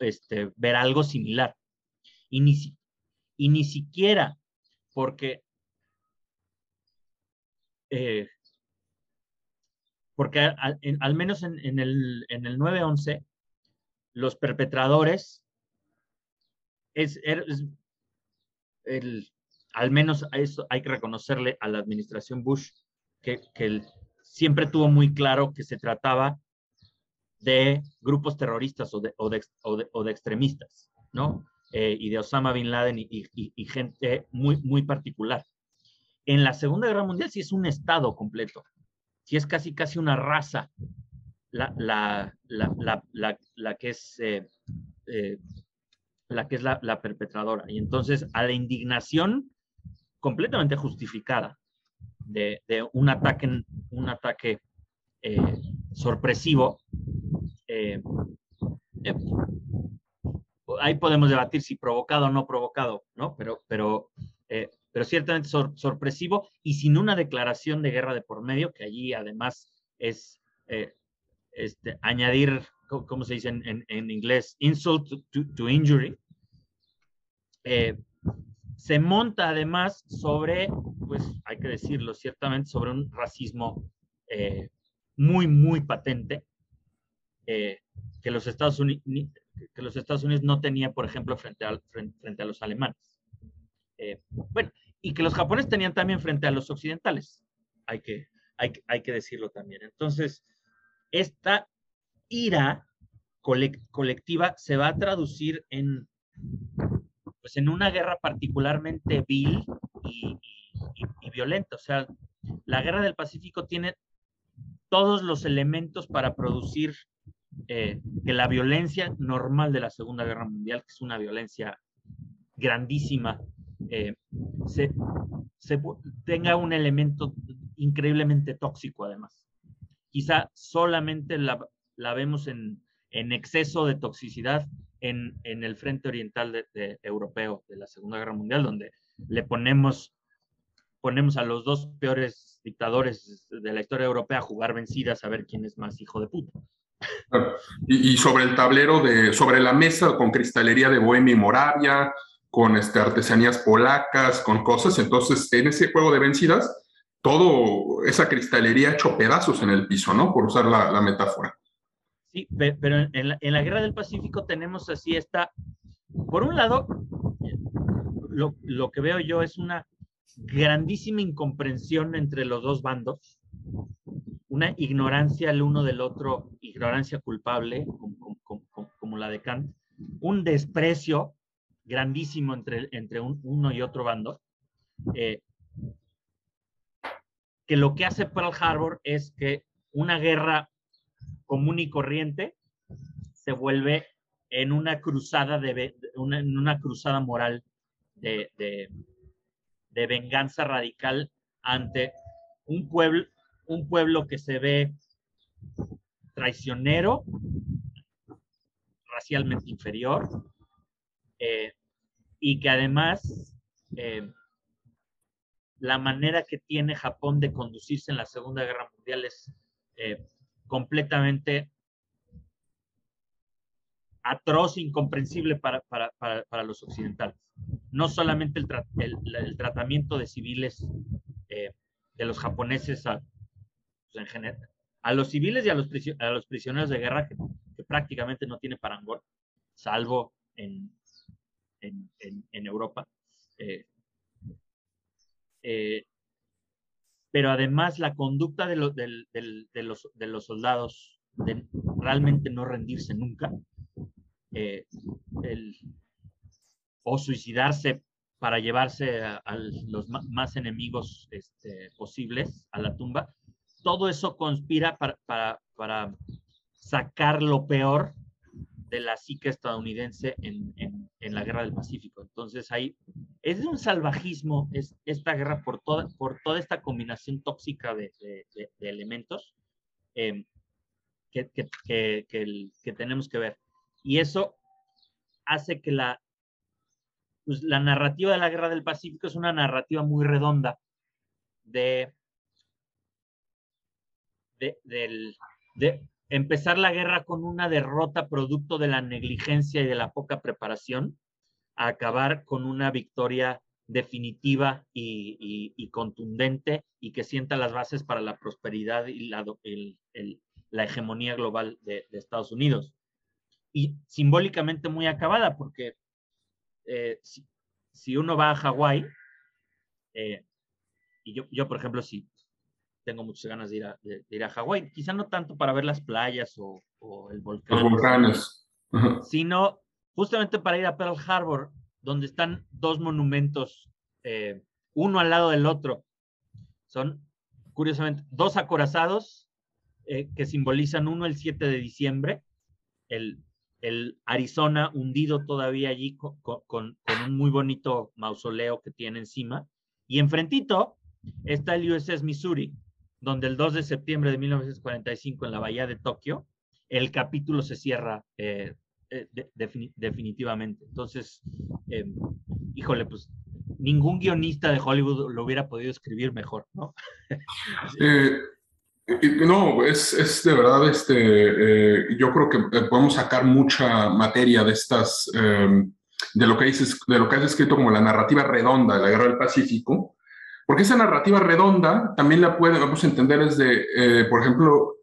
este, ver algo similar. Y ni, y ni siquiera porque, eh, porque al, en, al menos en, el, en el 9-11, los perpetradores, es, es el, al menos a eso hay que reconocerle a la administración Bush que, que siempre tuvo muy claro que se trataba de grupos terroristas o de, o de, o de, o de extremistas, ¿no? Eh, y de Osama Bin Laden y, y, y, gente muy, muy particular. En la Segunda Guerra Mundial sí es un estado completo, sí es casi, casi una raza la, la, la, la, que es, eh, eh, la, que es la perpetradora. Y entonces a la indignación completamente justificada de, de un ataque, un ataque eh, sorpresivo, eh, eh, ahí podemos debatir si provocado o no provocado, ¿no? Pero, pero, eh, pero ciertamente sor sorpresivo y sin una declaración de guerra de por medio, que allí además es este, añadir, ¿cómo se dice en, inglés? Insult to, to injury. Se monta además sobre, pues hay que decirlo ciertamente, sobre un racismo muy, muy patente eh, que, los Estados Unidos, que los Estados Unidos no tenía, por ejemplo, frente a, frente, frente a los alemanes. Eh, bueno, y que los japoneses tenían también frente a los occidentales. Hay que, hay, hay que decirlo también. Entonces, esta ira colectiva se va a traducir en, pues en una guerra particularmente vil y, y, y, violenta. O sea, la guerra del Pacífico tiene todos los elementos para producir eh, que la violencia normal de la Segunda Guerra Mundial, que es una violencia grandísima, eh, se, se, tenga un elemento increíblemente tóxico además. Quizá solamente la, la vemos en, en, exceso de toxicidad en, en el frente oriental de, de, europeo de la Segunda Guerra Mundial, donde le ponemos, ponemos a los dos peores dictadores de la historia europea a jugar vencidas a ver quién es más hijo de puta. Y, y, sobre el tablero de, sobre la mesa con cristalería de Bohemia y Moravia, con este, artesanías polacas, con cosas. Entonces, en ese juego de vencidas, todo esa cristalería hecho pedazos en el piso, ¿no? Por usar la, la metáfora. Sí, pero en la, en la, Guerra del Pacífico tenemos así esta, por un lado, lo, lo que veo yo es una grandísima incomprensión entre los dos bandos, una ignorancia el uno del otro, ignorancia culpable, como, la de Kant, un desprecio grandísimo entre, entre un, uno y otro bando, eh, que lo que hace Pearl Harbor es que una guerra común y corriente se vuelve en una cruzada de una, cruzada moral de, de, venganza radical ante un pueblo, un pueblo que se ve traicionero, racialmente inferior, eh, y que además eh, la manera que tiene Japón de conducirse en la Segunda Guerra Mundial es eh, completamente atroz, incomprensible para, para, para, los occidentales. No solamente el, el, tratamiento de civiles de los japoneses a, pues, en general, a los civiles y a los, a los prisioneros de guerra que, que prácticamente no tiene parangón, salvo en, en, en, Europa. Eh, eh, pero además la conducta de, de, de, los, de los soldados de realmente no rendirse nunca, eh, el, o suicidarse para llevarse a, los más enemigos este, posibles a la tumba, todo eso conspira para, sacar lo peor de la psique estadounidense en, la guerra del Pacífico. Entonces ahí es un salvajismo es, esta guerra por toda, por toda esta combinación tóxica de, elementos que, que, tenemos que ver. Y eso hace que la, pues, la narrativa de la guerra del Pacífico es una narrativa muy redonda de, de, del, de empezar la guerra con una derrota producto de la negligencia y de la poca preparación, a acabar con una victoria definitiva y, contundente y que sienta las bases para la prosperidad y la, la hegemonía global de, Estados Unidos. Y simbólicamente muy acabada, porque eh, si, uno va a Hawái, eh, y yo, yo, por ejemplo, si tengo muchas ganas de ir a, de, ir a Hawái. Quizá no tanto para ver las playas o, o el volcán. Los volcanes. Sino justamente para ir a Pearl Harbor, donde están dos monumentos, eh, uno al lado del otro. Son, curiosamente, dos acorazados eh, que simbolizan uno el 7 de diciembre, el, el Arizona hundido todavía allí con, con, con, un muy bonito mausoleo que tiene encima. Y enfrentito está el USS Missouri, donde el 2 de septiembre de 1945 en la bahía de Tokio, el capítulo se cierra eh, eh, definitivamente. Entonces, em, híjole, pues ningún guionista de Hollywood lo hubiera podido escribir mejor, ¿no? Eh, no, es, es, de verdad, este, yo creo que podemos sacar mucha materia de estas, em, de lo que dices, de lo que has escrito como la narrativa redonda de la Guerra del Pacífico, porque esa narrativa redonda también la podemos entender desde, eh, por ejemplo,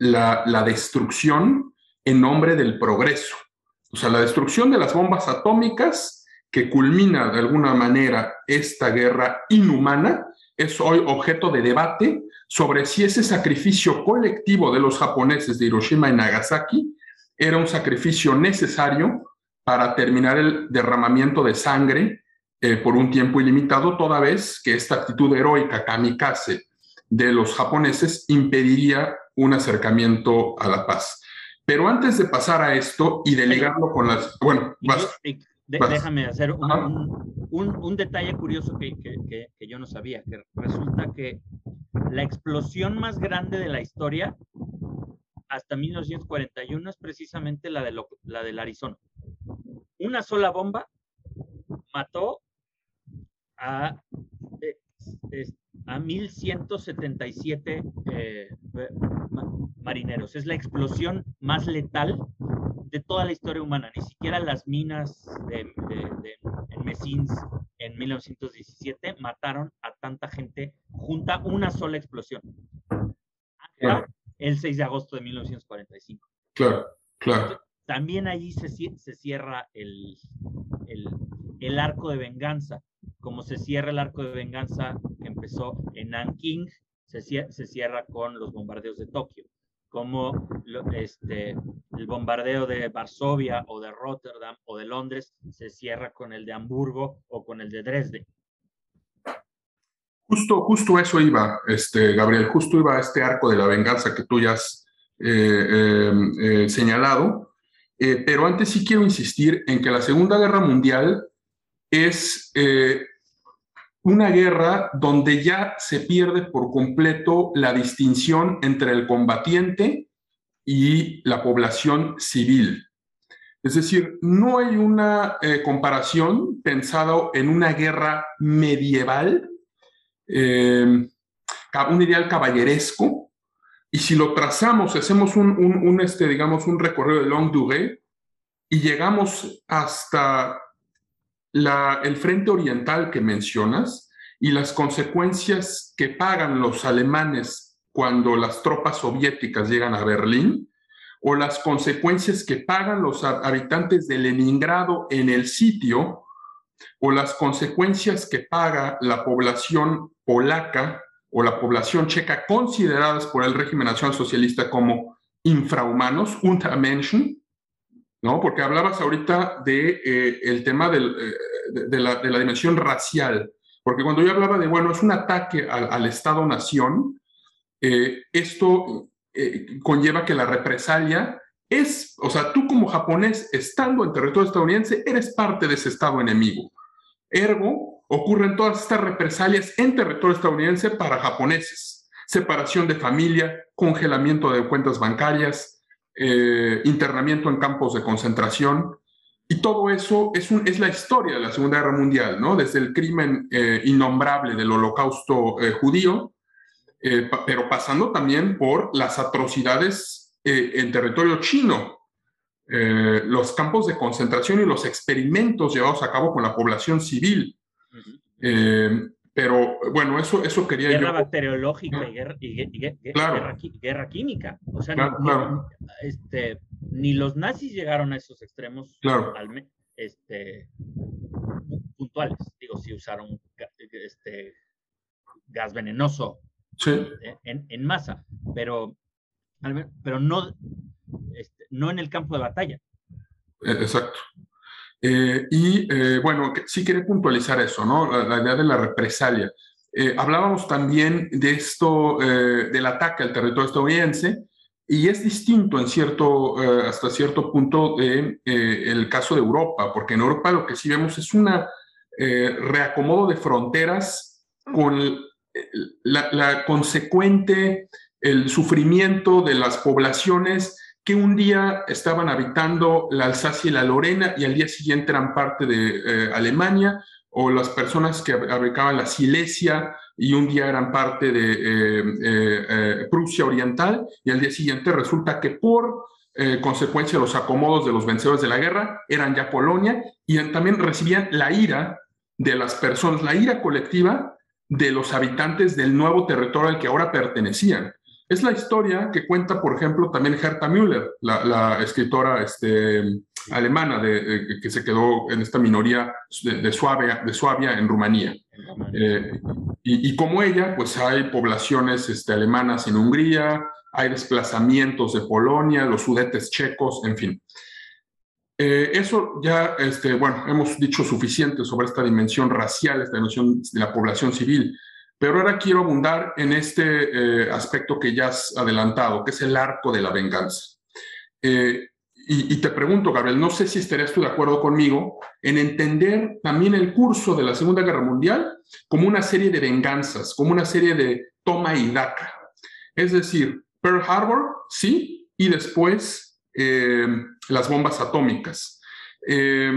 la, la, destrucción en nombre del progreso. O sea, la destrucción de las bombas atómicas que culmina de alguna manera esta guerra inhumana es hoy objeto de debate sobre si ese sacrificio colectivo de los japoneses de Hiroshima y Nagasaki era un sacrificio necesario para terminar el derramamiento de sangre eh, por un tiempo ilimitado, toda vez que esta actitud heroica kamikaze de los japoneses impediría un acercamiento a la paz. Pero antes de pasar a esto y de ligarlo con las... Bueno, déjame hacer un, un, un, detalle curioso que, que, que, yo no sabía, que resulta que la explosión más grande de la historia hasta 1941 es precisamente la, de la del Arizona. Una sola bomba mató a, a 1177 eh, marineros. Es la explosión más letal de toda la historia humana. Ni siquiera las minas de, de, en Messins en 1917 mataron a tanta gente junta una sola explosión. el 6 de agosto de 1945. Claro, claro. También allí se, se cierra el, el, el arco de venganza como se cierra el arco de venganza que empezó en Nanking, se, se cierra con los bombardeos de Tokio, como este, el bombardeo de Varsovia o de Rotterdam o de Londres se cierra con el de Hamburgo o con el de Dresde. Justo, justo eso iba, este, Gabriel, justo iba a este arco de la venganza que tú ya has eh, eh, señalado. Pero antes sí quiero insistir en que la Segunda Guerra Mundial es una guerra donde ya se pierde por completo la distinción entre el combatiente y la población civil. Es decir, no hay una eh, comparación pensada en una guerra medieval, eh, un ideal caballeresco, y si lo trazamos, hacemos un, este, digamos, un recorrido de longue durée y llegamos hasta el frente oriental que mencionas y las consecuencias que pagan los alemanes cuando las tropas soviéticas llegan a Berlín, o las consecuencias que pagan los habitantes de Leningrado en el sitio, o las consecuencias que paga la población polaca o la población checa consideradas por el régimen nacional socialista como infrahumanos, Untermenschen, ¿no? Porque hablabas ahorita de eh, el tema eh, de, la, dimensión racial, porque cuando yo hablaba de, bueno, es un ataque al, Estado-nación, eh, esto eh, conlleva que la represalia es, o sea, tú como japonés, estando en territorio estadounidense, eres parte de ese Estado enemigo. Ergo, ocurren todas estas represalias en territorio estadounidense para japoneses. Separación de familia, congelamiento de cuentas bancarias, eh, internamiento en campos de concentración. Y todo eso es, un, es, la historia de la Segunda Guerra Mundial, ¿no? Desde el crimen eh, innombrable del holocausto judío eh, pero pasando también por las atrocidades eh, en territorio chino, eh, los campos de concentración y los experimentos llevados a cabo con la población civil. Pero bueno, eso, eso quería guerra bacteriológica y, guerra, guerra, química. O sea, este, ni los nazis llegaron a esos extremos este, puntuales. Digo, si usaron este, gas venenoso en, masa, pero, pero no, este, no en el campo de batalla. E, exacto. Eh, y eh, bueno, sí quería puntualizar eso, ¿no? La, idea de la represalia. Eh, hablábamos también de esto, del ataque al territorio estadounidense, y es distinto en cierto, hasta cierto punto de, el caso de Europa, porque en Europa lo que sí vemos es un reacomodo de fronteras con la, consecuente, el sufrimiento de las poblaciones que un día estaban habitando la Alsacia y la Lorena y al día siguiente eran parte de eh, Alemania, o las personas que habitaban la Silesia y un día eran parte de eh, eh, Prusia Oriental y al día siguiente resulta que por consecuencia de los acomodos de los vencedores de la guerra eran ya Polonia y también recibían la ira de las personas, la ira colectiva de los habitantes del nuevo territorio al que ahora pertenecían. Es la historia que cuenta, por ejemplo, también Herta Müller, la, escritora este, alemana de, que se quedó en esta minoría de, Suabia, de Suabia en Rumanía. Eh, y, como ella, pues hay poblaciones este, alemanas en Hungría, hay desplazamientos de Polonia, los sudetes checos, en fin. Eh, eso ya, este, bueno, hemos dicho suficiente sobre esta dimensión racial, esta dimensión de la población civil, pero ahora quiero abundar en este eh, aspecto que ya has adelantado, que es el arco de la venganza. Eh, y, te pregunto, Gabriel, no sé si estarías tú de acuerdo conmigo en entender también el curso de la Segunda Guerra Mundial como una serie de venganzas, como una serie de toma y daca. Es decir, Pearl Harbor, sí, y después eh, las bombas atómicas. Eh,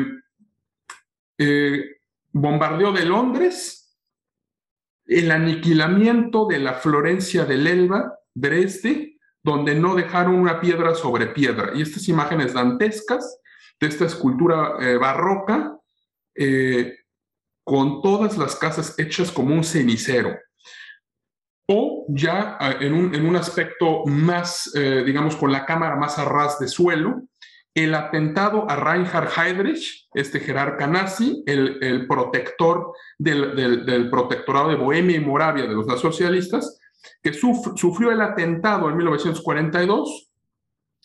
bombardeo de Londres, el aniquilamiento de la Florencia del Elba, Dresde, donde no dejaron una piedra sobre piedra. Y estas imágenes dantescas de esta escultura barroca, con todas las casas hechas como un cenicero o ya ah, en un, aspecto más, eh, digamos, con la cámara más a ras de suelo, el atentado a Reinhard Heydrich, este jerarca nazi, el, protector del, protectorado de Bohemia y Moravia de los nacionalistas, que sufrió el atentado en 1942,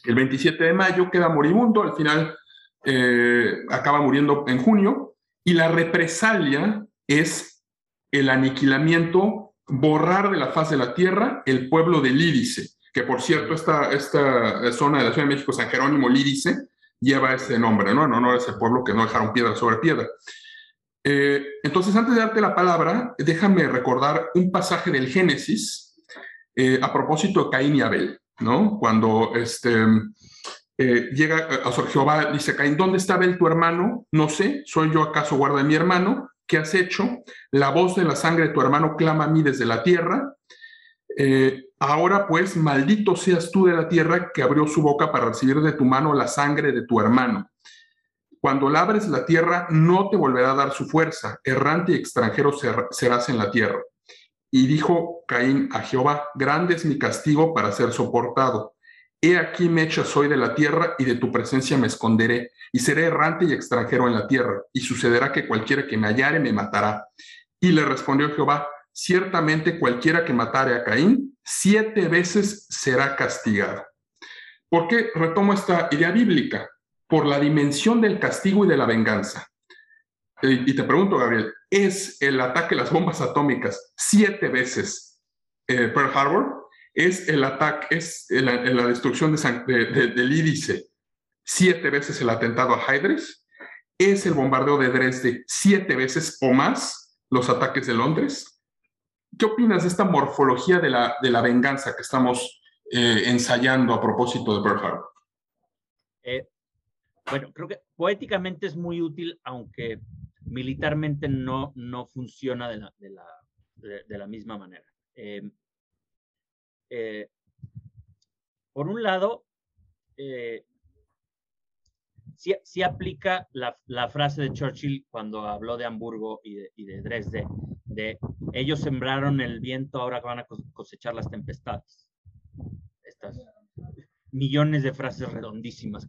el 27 de mayo, queda moribundo, al final eh, acaba muriendo en junio, y la represalia es el aniquilamiento, borrar de la faz de la tierra el pueblo de Lídice, que por cierto, esta, esta zona de la Ciudad de México, San Jerónimo Lídice, lleva ese nombre, ¿no? En honor a ese pueblo que no dejaron piedra sobre piedra. Eh, entonces, antes de darte la palabra, déjame recordar un pasaje del Génesis eh, a propósito de Caín y Abel, ¿no? Cuando este, eh, llega a Jehová, dice Caín, ¿dónde está Abel tu hermano? No sé, ¿soy yo acaso guarda de mi hermano? ¿Qué has hecho? La voz de la sangre de tu hermano clama a mí desde la tierra. Ahora pues, maldito seas tú de la tierra que abrió su boca para recibir de tu mano la sangre de tu hermano cuando labres la tierra, no te volverá a dar su fuerza, errante y extranjero serás en la tierra. Y dijo Caín a Jehová, grande es mi castigo para ser soportado. He aquí me echas hoy de la tierra y de tu presencia me esconderé, y seré errante y extranjero en la tierra, y sucederá que cualquiera que me hallare me matará. Y le respondió Jehová, ciertamente cualquiera que matare a Caín, siete veces será castigado. ¿Por qué retomo esta idea bíblica? por la dimensión del castigo y de la venganza. Y te pregunto, Gabriel, ¿es el ataque a las bombas atómicas siete veces eh, Pearl Harbor? ¿Es el ataque, es la, destrucción de, del Ídice siete veces el atentado a Heydrich? ¿Es el bombardeo de Dresde siete veces o más los ataques de Londres? ¿Qué opinas de esta morfología de la, de la venganza que estamos eh, ensayando a propósito de Pearl? Eh, bueno, creo que poéticamente es muy útil, aunque militarmente no, no funciona de la, de la, de, la misma manera. Em, eh, por un lado, eh, sí, aplica la, la, frase de Churchill cuando habló de Hamburgo y de, y de, Dresde, de ellos sembraron el viento, ahora van a cosechar las tempestades. Estas, millones de frases redondísimas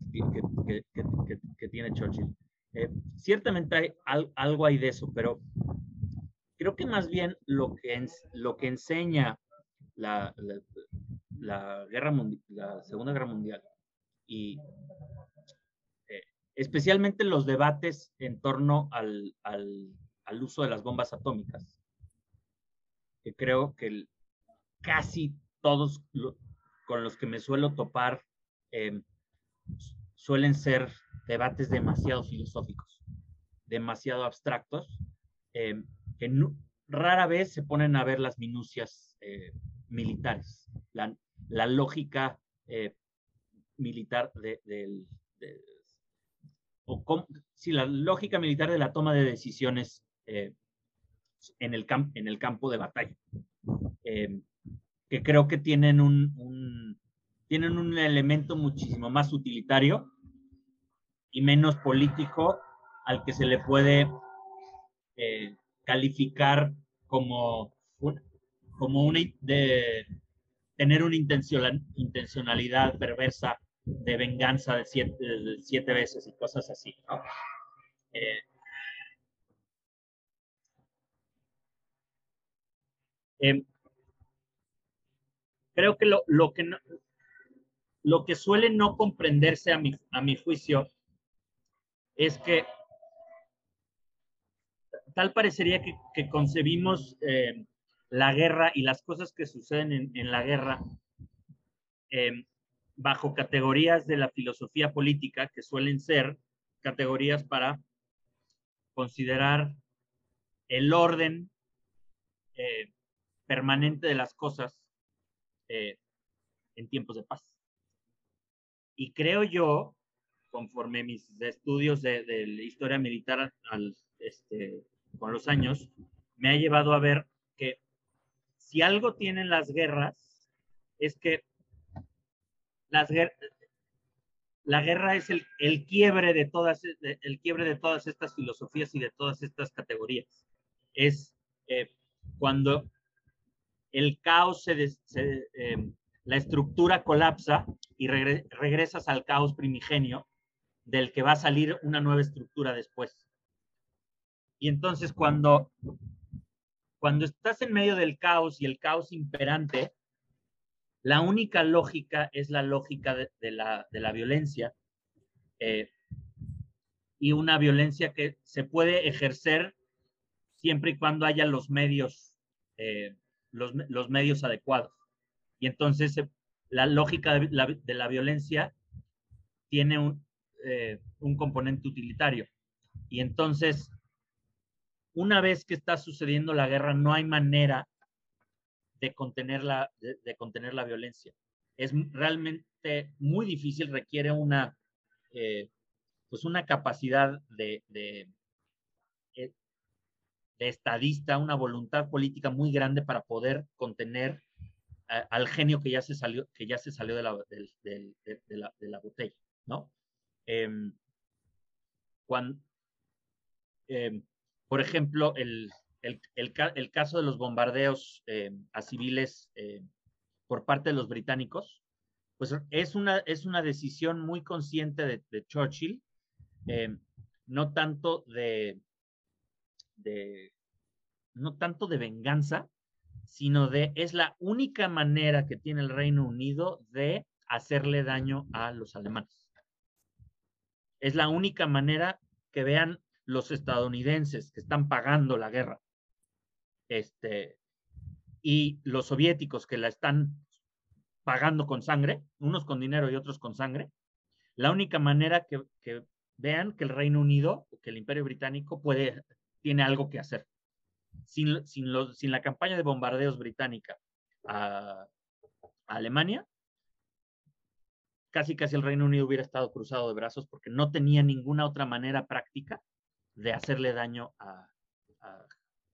que, tiene Churchill. Eh, ciertamente hay algo hay de eso, pero creo que más bien lo que, enseña la, la, guerra la Segunda Guerra Mundial y eh, especialmente los debates en torno al, al, uso de las bombas atómicas, que creo que casi todos con los que me suelo topar em, suelen ser debates demasiado filosóficos, demasiado abstractos, em, que rara vez se ponen a ver las minucias eh, militares, la, lógica eh, militar de, o la lógica militar de la toma de decisiones eh, en, el en el campo de batalla. Em, que creo que tienen un, tienen un elemento muchísimo más utilitario y menos político al que se le puede eh, calificar como, como una de tener una intencionalidad perversa de venganza de siete, veces y cosas así. Eh, em, creo que lo, lo que lo que suele no comprenderse a mi, a mi juicio es que tal parecería que, concebimos eh, la guerra y las cosas que suceden en, en la guerra em, bajo categorías de la filosofía política que suelen ser categorías para considerar el orden eh, permanente de las cosas eh, en tiempos de paz. Y creo yo, conforme mis estudios de, historia militar este, con los años, me ha llevado a ver que si algo tienen las guerras, es que las la guerra es el, el, quiebre de todas, el quiebre de todas estas filosofías y de todas estas categorías. Es eh, cuando el caos se, em, la estructura colapsa y regresas al caos primigenio del que va a salir una nueva estructura después. Y entonces cuando, cuando estás en medio del caos y el caos imperante, la única lógica es la lógica de, la, violencia eh, y una violencia que se puede ejercer siempre y cuando haya los medios, eh, los, medios adecuados. Y entonces eh, la lógica de la, violencia tiene un, eh, un componente utilitario. Y entonces, una vez que está sucediendo la guerra, no hay manera de contener la, de, contener la violencia. Es realmente muy difícil, requiere una, eh, pues una capacidad de, estadista, una voluntad política muy grande para poder contener al genio que ya se salió, que ya se salió de la, de, la, la botella, ¿no? Eh, cuando, eh, por ejemplo, el, el, el, caso de los bombardeos eh, a civiles por parte de los británicos, pues es una, es una decisión muy consciente de, Churchill, no tanto de, no tanto de venganza, sino de, es la única manera que tiene el Reino Unido de hacerle daño a los alemanes. Es la única manera que vean los estadounidenses que están pagando la guerra este, y los soviéticos que la están pagando con sangre, unos con dinero y otros con sangre, la única manera que, que vean que el Reino Unido, que el Imperio Británico puede, tiene algo que hacer. Sin, sin, la campaña de bombardeos británica a, Alemania, casi casi el Reino Unido hubiera estado cruzado de brazos porque no tenía ninguna otra manera práctica de hacerle daño a,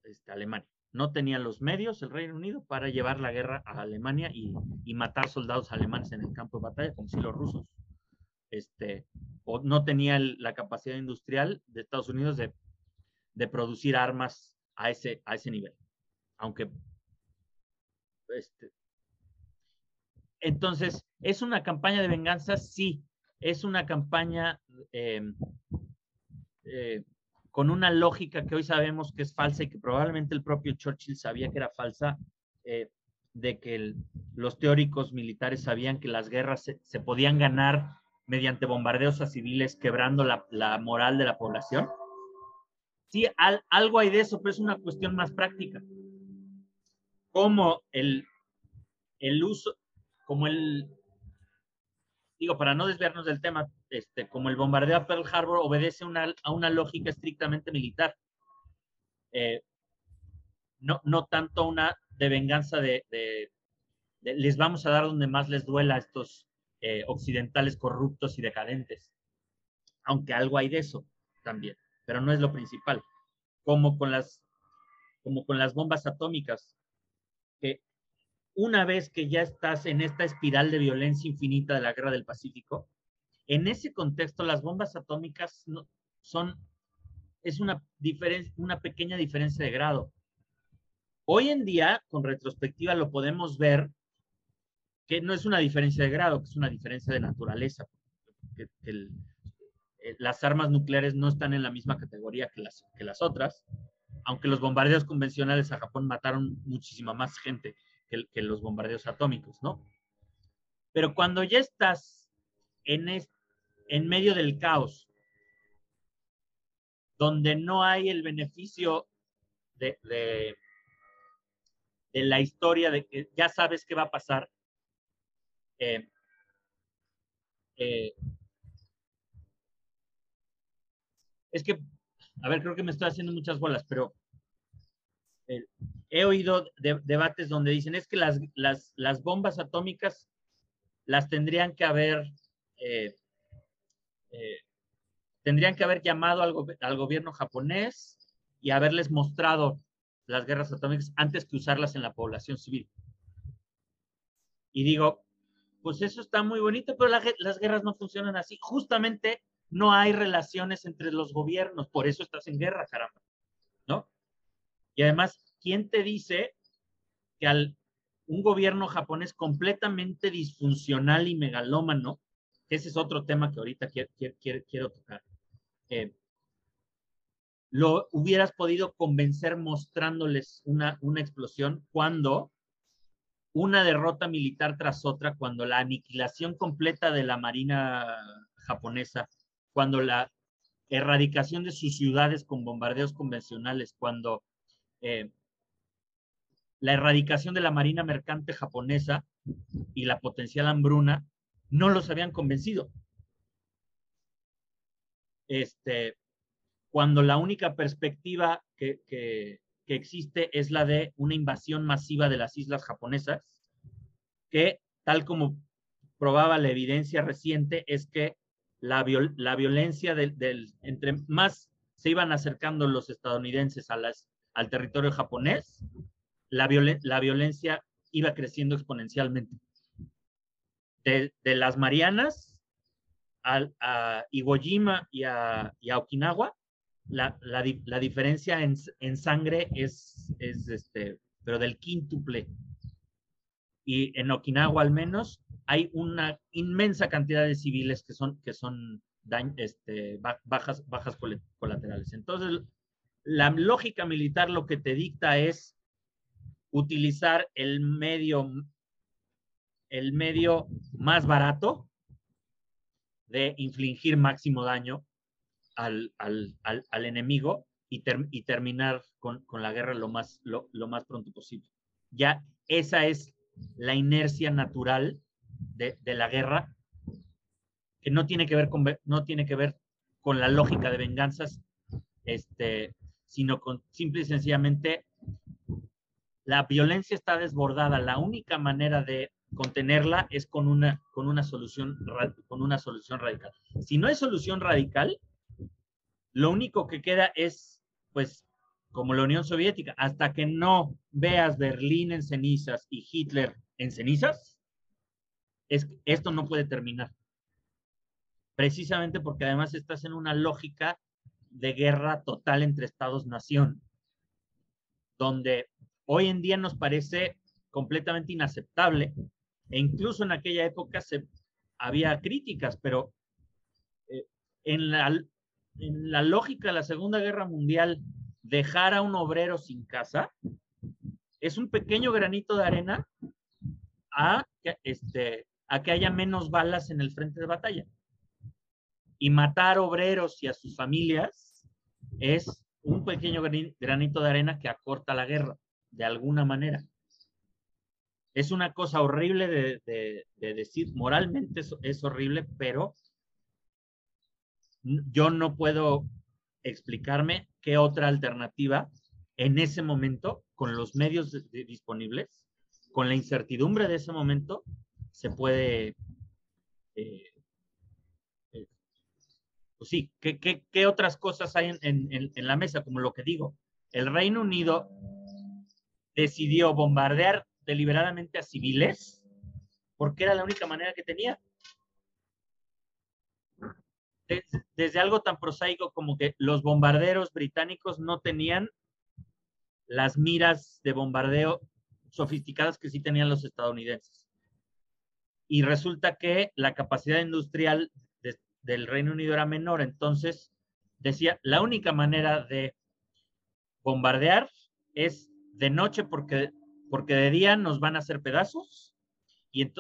este, Alemania. No tenía los medios el Reino Unido para llevar la guerra a Alemania y, matar soldados alemanes en el campo de batalla, como si los rusos. Este, o no tenía la capacidad industrial de Estados Unidos de, de producir armas a ese, a ese nivel. Aunque este, entonces, ¿es una campaña de venganza? Sí, es una campaña eh, eh, con una lógica que hoy sabemos que es falsa y que probablemente el propio Churchill sabía que era falsa, eh, de que los teóricos militares sabían que las guerras se, se podían ganar mediante bombardeos a civiles, quebrando la, la moral de la población. Sí, al, algo hay de eso, pero es una cuestión más práctica. Como el, el uso, como el, digo, para no desviarnos del tema, este, como el bombardeo a Pearl Harbor obedece a una lógica estrictamente militar. Eh, no, no tanto una de venganza de, les vamos a dar donde más les duela a estos eh, occidentales corruptos y decadentes. Aunque algo hay de eso también, pero no es lo principal. Como con las, como con las bombas atómicas, que una vez que ya estás en esta espiral de violencia infinita de la guerra del Pacífico, en ese contexto las bombas atómicas no, son, es una, una pequeña diferencia de grado. Hoy en día, con retrospectiva, lo podemos ver que no es una diferencia de grado, que es una diferencia de naturaleza. Eh, las armas nucleares no están en la misma categoría que las, que las otras, aunque los bombardeos convencionales a Japón mataron muchísima más gente que, los bombardeos atómicos, ¿no? Pero cuando ya estás en, es, en medio del caos, donde no hay el beneficio de, de, de, la historia, de que ya sabes qué va a pasar, eh, eh, es que, a ver, creo que me estoy haciendo muchas bolas, pero eh, he oído de, debates donde dicen es que las, bombas atómicas las tendrían que haber, eh, eh, tendrían que haber llamado al, go al, gobierno japonés y haberles mostrado las guerras atómicas antes que usarlas en la población civil. Y digo, pues eso está muy bonito, pero la, las guerras no funcionan así. Justamente no hay relaciones entre los gobiernos, por eso estás en guerra, caramba, ¿no? Y además, ¿quién te dice que al un gobierno japonés completamente disfuncional y megalómano, ese es otro tema que ahorita quiero, quiero, quiero tocar, eh, lo hubieras podido convencer mostrándoles una, una explosión cuando una derrota militar tras otra, cuando la aniquilación completa de la marina japonesa, cuando la erradicación de sus ciudades con bombardeos convencionales, cuando eh, la erradicación de la marina mercante japonesa y la potencial hambruna no los habían convencido. Este, cuando la única perspectiva que, que, existe es la de una invasión masiva de las islas japonesas, que tal como probaba la evidencia reciente, es que la, la violencia del, del, entre más se iban acercando los estadounidenses a al territorio japonés, la, la violencia iba creciendo exponencialmente. De, de las Marianas a, a Iwo Jima y a, y Okinawa, la, la, la diferencia en, en, sangre es, es este, pero del quíntuple. Y en Okinawa al menos hay una inmensa cantidad de civiles que son, que son este, bajas, bajas colaterales. Entonces, la lógica militar lo que te dicta es utilizar el medio, el medio más barato de infligir máximo daño al, al, al, al enemigo y, ter, y terminar con, con, la guerra lo más, lo, lo, más pronto posible. Ya esa es la inercia natural de, la guerra, que no tiene que ver con, no tiene que ver con la lógica de venganzas, este, sino con simple y sencillamente la violencia está desbordada. La única manera de contenerla es con una, con una, solución, con una solución radical. Si no hay solución radical, lo único que queda es, pues, como la Unión Soviética, hasta que no veas Berlín en cenizas y Hitler en cenizas, es, esto no puede terminar. Precisamente porque además estás en una lógica de guerra total entre Estados-nación, donde hoy en día nos parece completamente inaceptable e incluso en aquella época se, había críticas, pero eh, en la lógica de la Segunda Guerra Mundial, dejar a un obrero sin casa es un pequeño granito de arena a, este, a que haya menos balas en el frente de batalla. Y matar obreros y a sus familias es un pequeño granito de arena que acorta la guerra de alguna manera. Es una cosa horrible de, de, de decir, moralmente es, horrible, pero yo no puedo explicarme qué otra alternativa en ese momento, con los medios disponibles, con la incertidumbre de ese momento, se puede... Eh, eh, pues sí, ¿qué, qué, otras cosas hay en la mesa? Como lo que digo, el Reino Unido decidió bombardear deliberadamente a civiles porque era la única manera que tenía. Desde, algo tan prosaico como que los bombarderos británicos no tenían las miras de bombardeo sofisticadas que sí tenían los estadounidenses. Y resulta que la capacidad industrial de, del Reino Unido era menor, entonces decía, la única manera de bombardear es de noche porque, porque de día nos van a hacer pedazos y,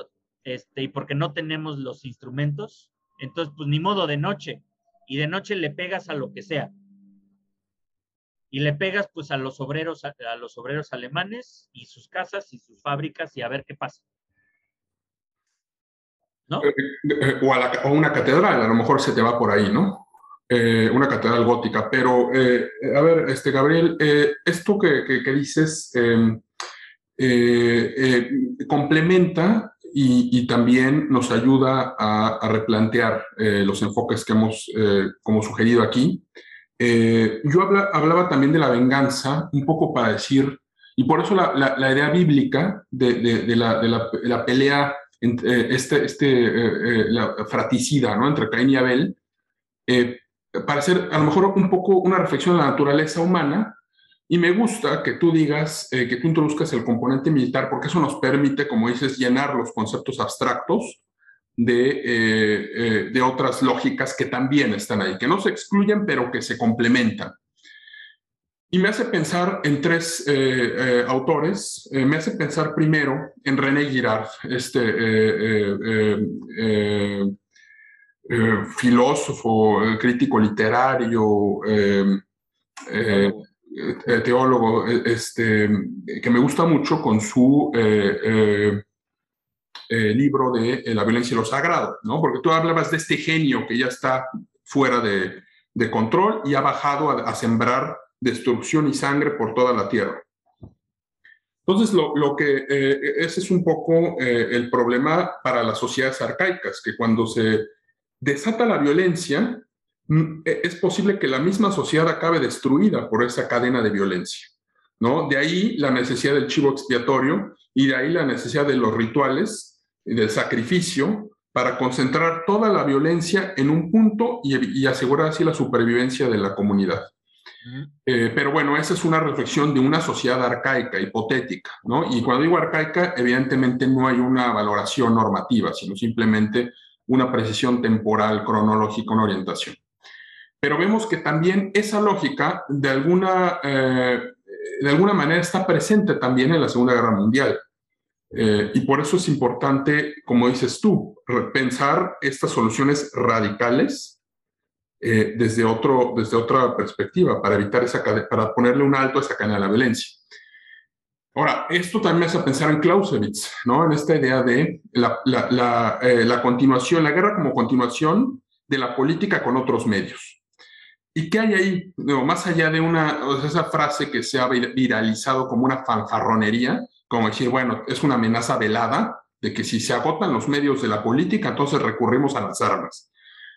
este, y porque no tenemos los instrumentos. Entonces, pues ni modo de noche. Y de noche le pegas a lo que sea. Y le pegas pues a los obreros, a, los obreros alemanes y sus casas y sus fábricas y a ver qué pasa. ¿No? Eh, eh, o, a una catedral, a lo mejor se te va por ahí, ¿no? eh, una catedral gótica. Pero, a ver, este, Gabriel, esto que, dices complementa y, y, también nos ayuda a, a replantear los enfoques que hemos como sugerido aquí. yo habla, hablaba también de la venganza, un poco para decir, y por eso la, la, la idea bíblica de, de, de, la, de la, pelea, entre, este, este, la fratricida, ¿no? Entre Caín y Abel, eh, para hacer a lo mejor un poco una reflexión de la naturaleza humana. Y me gusta que tú digas, eh, que tú introduzcas el componente militar, porque eso nos permite, como dices, llenar los conceptos abstractos de, eh, eh, de otras lógicas que también están ahí, que no se excluyen, pero que se complementan. Y me hace pensar en tres autores. Me hace pensar primero en René Girard, este filósofo, crítico literario, teólogo este, que me gusta mucho con su libro de La violencia y lo sagrado, ¿no? Porque tú hablabas de este genio que ya está fuera de, control y ha bajado a, sembrar destrucción y sangre por toda la tierra. Entonces, lo, lo que ese es un poco el problema para las sociedades arcaicas, que cuando se desata la violencia, es posible que la misma sociedad acabe destruida por esa cadena de violencia. ¿no? De ahí la necesidad del chivo expiatorio y de ahí la necesidad de los rituales y del sacrificio para concentrar toda la violencia en un punto y, asegurar así la supervivencia de la comunidad. Eh, pero bueno, esa es una reflexión de una sociedad arcaica, hipotética, ¿no? Y cuando digo arcaica, evidentemente no hay una valoración normativa, sino simplemente una precisión temporal, cronológica, una orientación. Pero vemos que también esa lógica de alguna, eh, de alguna manera está presente también en la Segunda Guerra Mundial. Eh, y por eso es importante, como dices tú, pensar estas soluciones radicales eh, desde, otro, desde otra perspectiva, para evitar esa para ponerle un alto a esa cadena de la violencia. Ahora, esto también hace pensar en Clausewitz, ¿no? En esta idea de la, eh, la, continuación, la guerra como continuación de la política con otros medios. ¿Y qué hay ahí? No, más allá de una, esa frase que se ha viralizado como una fanfarronería, como decir, bueno, es una amenaza velada de que si se agotan los medios de la política, entonces recurrimos a las armas.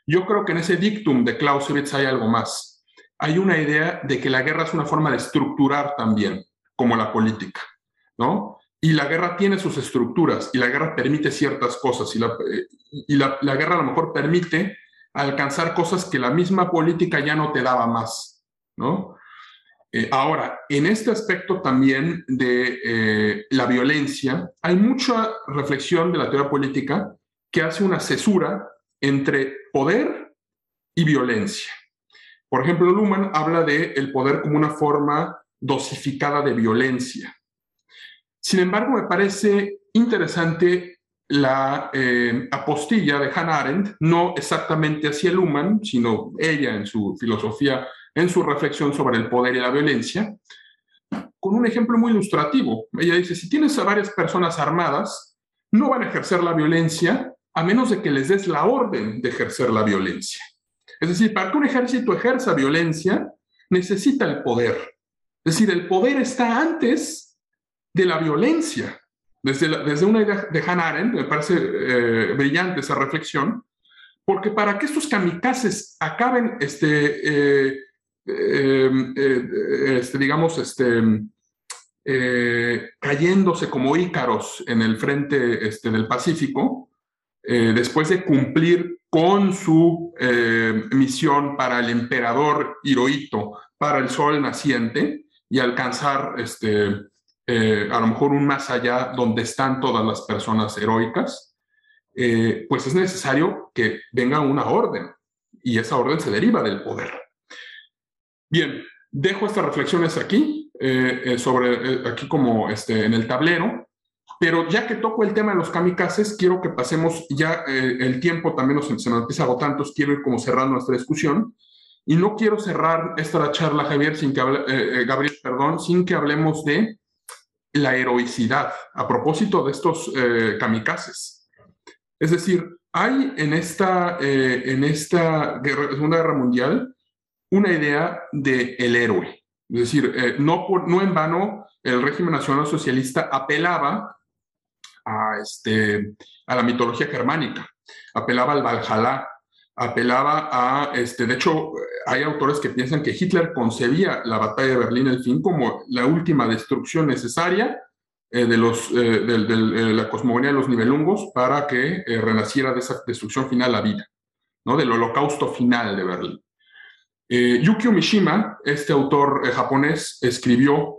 Yo creo que en ese dictum de Clausewitz hay algo más. Hay una idea de que la guerra es una forma de estructurar también como la política, ¿no? Y la guerra tiene sus estructuras y la guerra permite ciertas cosas y la, eh, y la, guerra a lo mejor permite alcanzar cosas que la misma política ya no te daba más, ¿no? Eh, ahora, en este aspecto también de eh, la violencia, hay mucha reflexión de la teoría política que hace una cesura entre poder y violencia. Por ejemplo, Luhmann habla de el poder como una forma dosificada de violencia. Sin embargo, me parece interesante la eh, apostilla de Hannah Arendt, no exactamente hacia Luhmann, sino ella en su filosofía, en su reflexión sobre el poder y la violencia, con un ejemplo muy ilustrativo. Ella dice, si tienes a varias personas armadas, no van a ejercer la violencia a menos de que les des la orden de ejercer la violencia. Es decir, para que un ejército ejerza violencia, necesita el poder. Es decir, el poder está antes de la violencia. Desde, desde una idea de Hannah me parece eh, brillante esa reflexión, porque para que estos kamikazes acaben, este, eh, eh, este digamos, este, cayéndose como ícaros en el frente este, del Pacífico, después de cumplir con su misión para el emperador Hirohito, para el sol naciente, y alcanzar este, eh, a lo mejor un más allá donde están todas las personas heroicas, eh, pues es necesario que venga una orden y esa orden se deriva del poder. Bien, dejo estas reflexiones aquí, eh, sobre aquí como este, en el tablero, pero ya que toco el tema de los kamikazes, quiero que pasemos ya el tiempo también nos, se nos empieza a agotar, entonces quiero ir como cerrando nuestra discusión y no quiero cerrar esta charla, Javier, sin que hable, eh, eh, Gabriel, perdón, sin que hablemos de la heroicidad a propósito de estos eh, kamikazes. Es decir, hay en esta, en esta Segunda Guerra Mundial una idea de el héroe. Es decir, no, no en vano el régimen nacional socialista apelaba a, este, a la mitología germánica, apelaba al Valhalla, apelaba a, este, de hecho, hay autores que piensan que Hitler concebía la batalla de Berlín el fin como la última destrucción necesaria eh, de, los, eh, eh, la cosmogonía de los nivelungos para que renaciera de esa destrucción final la vida, ¿no? del holocausto final de Berlín. Yukio Mishima, este autor japonés, escribió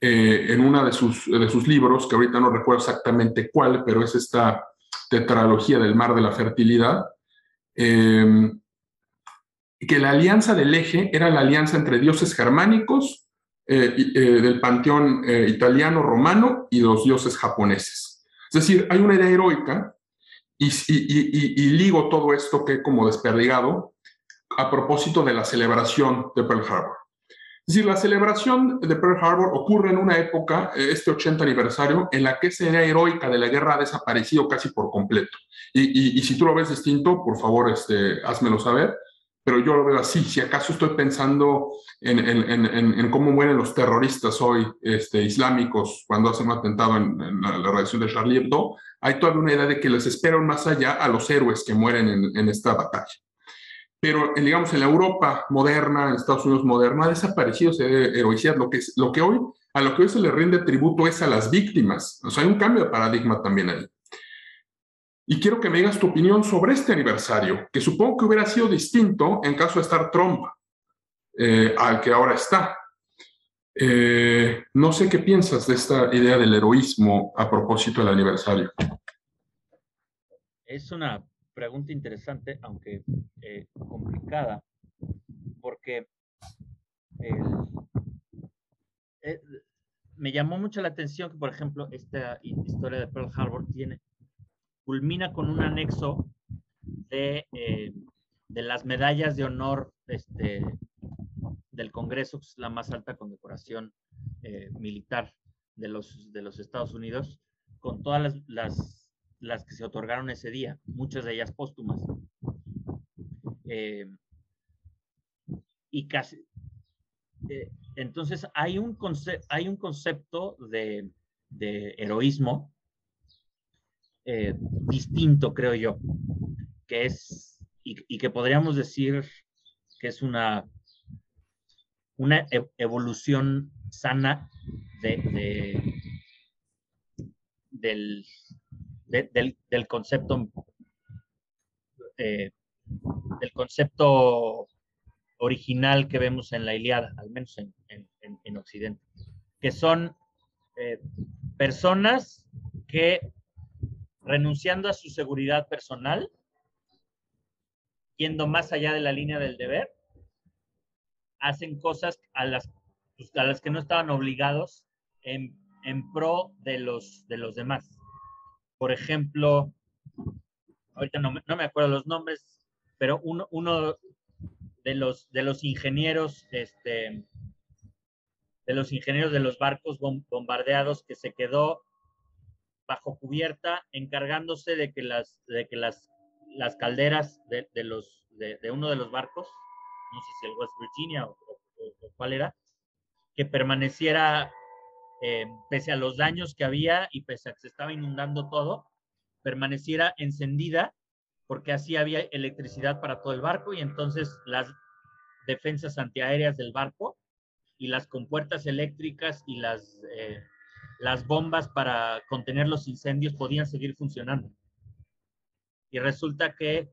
en uno de sus, de sus libros, que ahorita no recuerdo exactamente cuál, pero es esta tetralogía del mar de la fertilidad, eh, que la alianza del eje era la alianza entre dioses germánicos eh, eh, del panteón italiano romano y los dioses japoneses. Es decir, hay una idea heroica y, y, ligo todo esto que como desperdigado a propósito de la celebración de Pearl Harbor. Es decir, la celebración de Pearl Harbor ocurre en una época, eh, este 80 aniversario, en la que esa idea heroica de la guerra ha desaparecido casi por completo. Y, y, si tú lo ves distinto, por favor, este, házmelo saber. Pero yo lo veo así. Si acaso estoy pensando en, en, en, en cómo mueren los terroristas hoy este, islámicos cuando hacen un atentado en, la, la de Charlie Hebdo, hay todavía una idea de que les esperan más allá a los héroes que mueren en, esta batalla pero digamos en la Europa moderna, en Estados Unidos moderna, ha desaparecido ese heroicidad. Lo que, lo que hoy, a lo que hoy se le rinde tributo es a las víctimas. O sea, hay un cambio de paradigma también ahí. Y quiero que me digas tu opinión sobre este aniversario, que supongo que hubiera sido distinto en caso de estar Trump eh, al que ahora está. Eh, no sé qué piensas de esta idea del heroísmo a propósito del aniversario. Es una pregunta interesante, aunque eh, complicada, porque me llamó mucho la atención que, por ejemplo, esta historia de Pearl Harbor tiene, culmina con un anexo de, eh, de las medallas de honor este, del Congreso, que es la más alta condecoración militar de los, de los Estados Unidos, con todas las, las las que se otorgaron ese día, muchas de ellas póstumas. Eh, y casi, eh, entonces hay un, hay un concepto de, heroísmo eh, distinto, creo yo, que es, y, que podríamos decir que es una, una e-, evolución sana de, del, del, concepto eh, del concepto original que vemos en la Iliada, al menos en, Occidente, que son eh, personas que renunciando a su seguridad personal, yendo más allá de la línea del deber, hacen cosas a las, pues, que no estaban obligados en, pro de los, de los demás. Por ejemplo, ahorita no, me acuerdo los nombres, pero uno, de los ingenieros, este, de los ingenieros de los barcos bombardeados que se quedó bajo cubierta encargándose de que las, de que las, las calderas de, los, de, uno de los barcos, no sé si el West Virginia o cuál era, que permaneciera eh, pese a los daños que había y pese a que se estaba inundando todo, permaneciera encendida porque así había electricidad para todo el barco y entonces las defensas antiaéreas del barco y las compuertas eléctricas y las, eh, las bombas para contener los incendios podían seguir funcionando. Y resulta que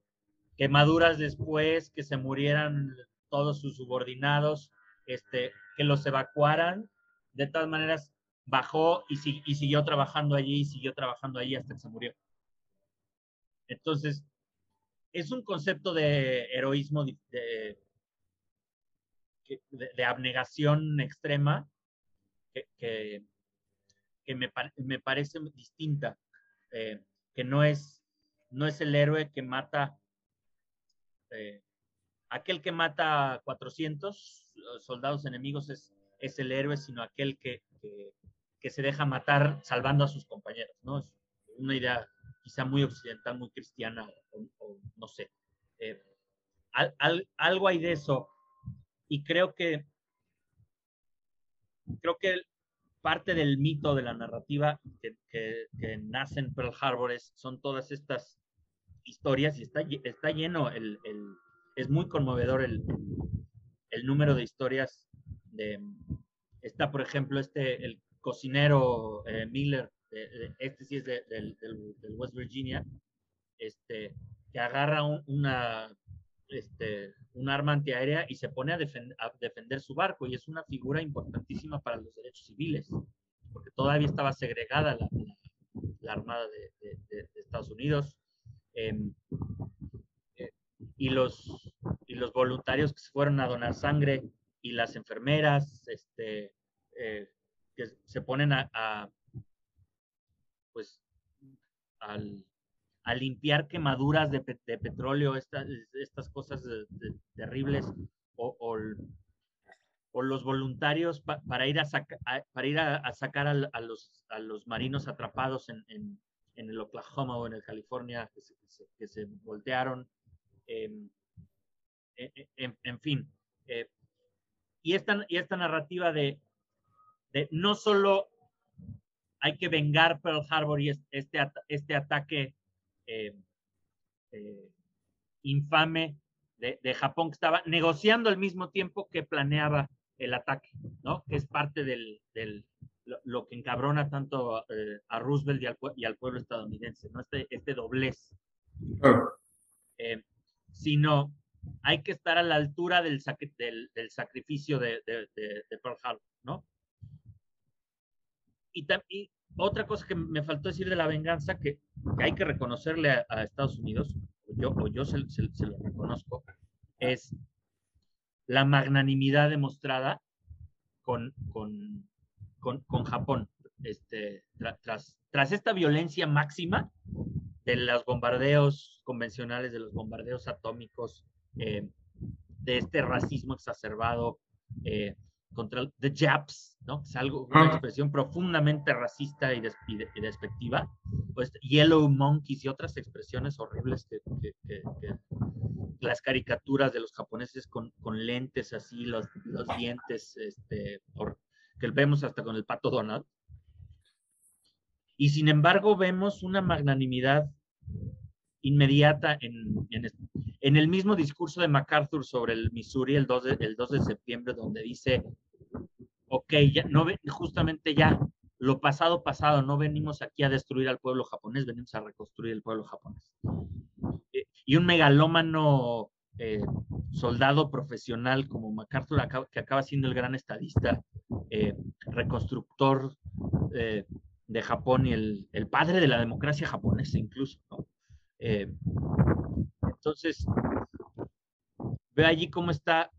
quemaduras después, que se murieran todos sus subordinados, este, que los evacuaran, de todas maneras bajó y, siguió trabajando allí y siguió trabajando allí hasta que se murió. Entonces, es un concepto de heroísmo, de, de, abnegación extrema que, me, me, parece distinta, eh, que no es, no es el héroe que mata, eh, aquel que mata 400 soldados enemigos es, es el héroe, sino aquel que, que se deja matar salvando a sus compañeros, ¿no? Es una idea quizá muy occidental, muy cristiana, o, no sé. Eh, algo hay de eso. Y creo que, creo que parte del mito de la narrativa que, que, nace en Pearl Harbor son todas estas historias y está, está lleno, el, el, es muy conmovedor el, el, número de historias de, está por ejemplo este, el cocinero eh, Miller, este sí es del, West Virginia, este, que agarra una, este, un arma antiaérea y se pone a, defender su barco y es una figura importantísima para los derechos civiles, porque todavía estaba segregada la, Armada de, Estados Unidos. Em, eh, y, los, y los voluntarios que se fueron a donar sangre y las enfermeras, este, eh, que se ponen a, pues, al, a limpiar quemaduras de, petróleo, estas, estas cosas terribles, o, o los voluntarios para ir a, para ir a, sacar a, los, a los marinos atrapados en, en, el Oklahoma o en el California que se, que se, voltearon. Em, e, e, en, en, fin. Eh, y, esta, y esta narrativa de, de no solo hay que vengar Pearl Harbor y este, este ataque eh, eh, infame de, de, Japón que estaba negociando al mismo tiempo que planeaba el ataque, ¿no? Que es parte del, del lo, que encabrona tanto eh, a Roosevelt y al, y al, pueblo estadounidense, ¿no? Este, este doblez. sino hay que estar a la altura del, del, del sacrificio de, de, de, Pearl Harbor, ¿no? Y, otra cosa que me faltó decir de la venganza, que, hay que reconocerle a, Estados Unidos, o yo, o yo se, lo reconozco, es la magnanimidad demostrada con, con, con, con Japón. Este, tras, tras esta violencia máxima de los bombardeos convencionales, de los bombardeos atómicos, eh, de este racismo exacerbado, eh, contra the Japs, ¿no? Es algo, una expresión profundamente racista y, despectiva. Pues Yellow Monkeys y otras expresiones horribles que, las caricaturas de los japoneses con, con lentes así, los, los dientes, este, que vemos hasta con el pato Donald. Y sin embargo vemos una magnanimidad inmediata en, en, el mismo discurso de MacArthur sobre el Missouri el 2 de, el 2 de septiembre, donde dice, ok, ya, no, justamente ya, lo pasado, pasado, no venimos aquí a destruir al pueblo japonés, venimos a reconstruir el pueblo japonés. Eh, y un megalómano eh, soldado profesional como MacArthur, que acaba siendo el gran estadista, eh, reconstructor de Japón y el, el, padre de la democracia japonesa incluso, ¿no? Eh, entonces, ve allí cómo está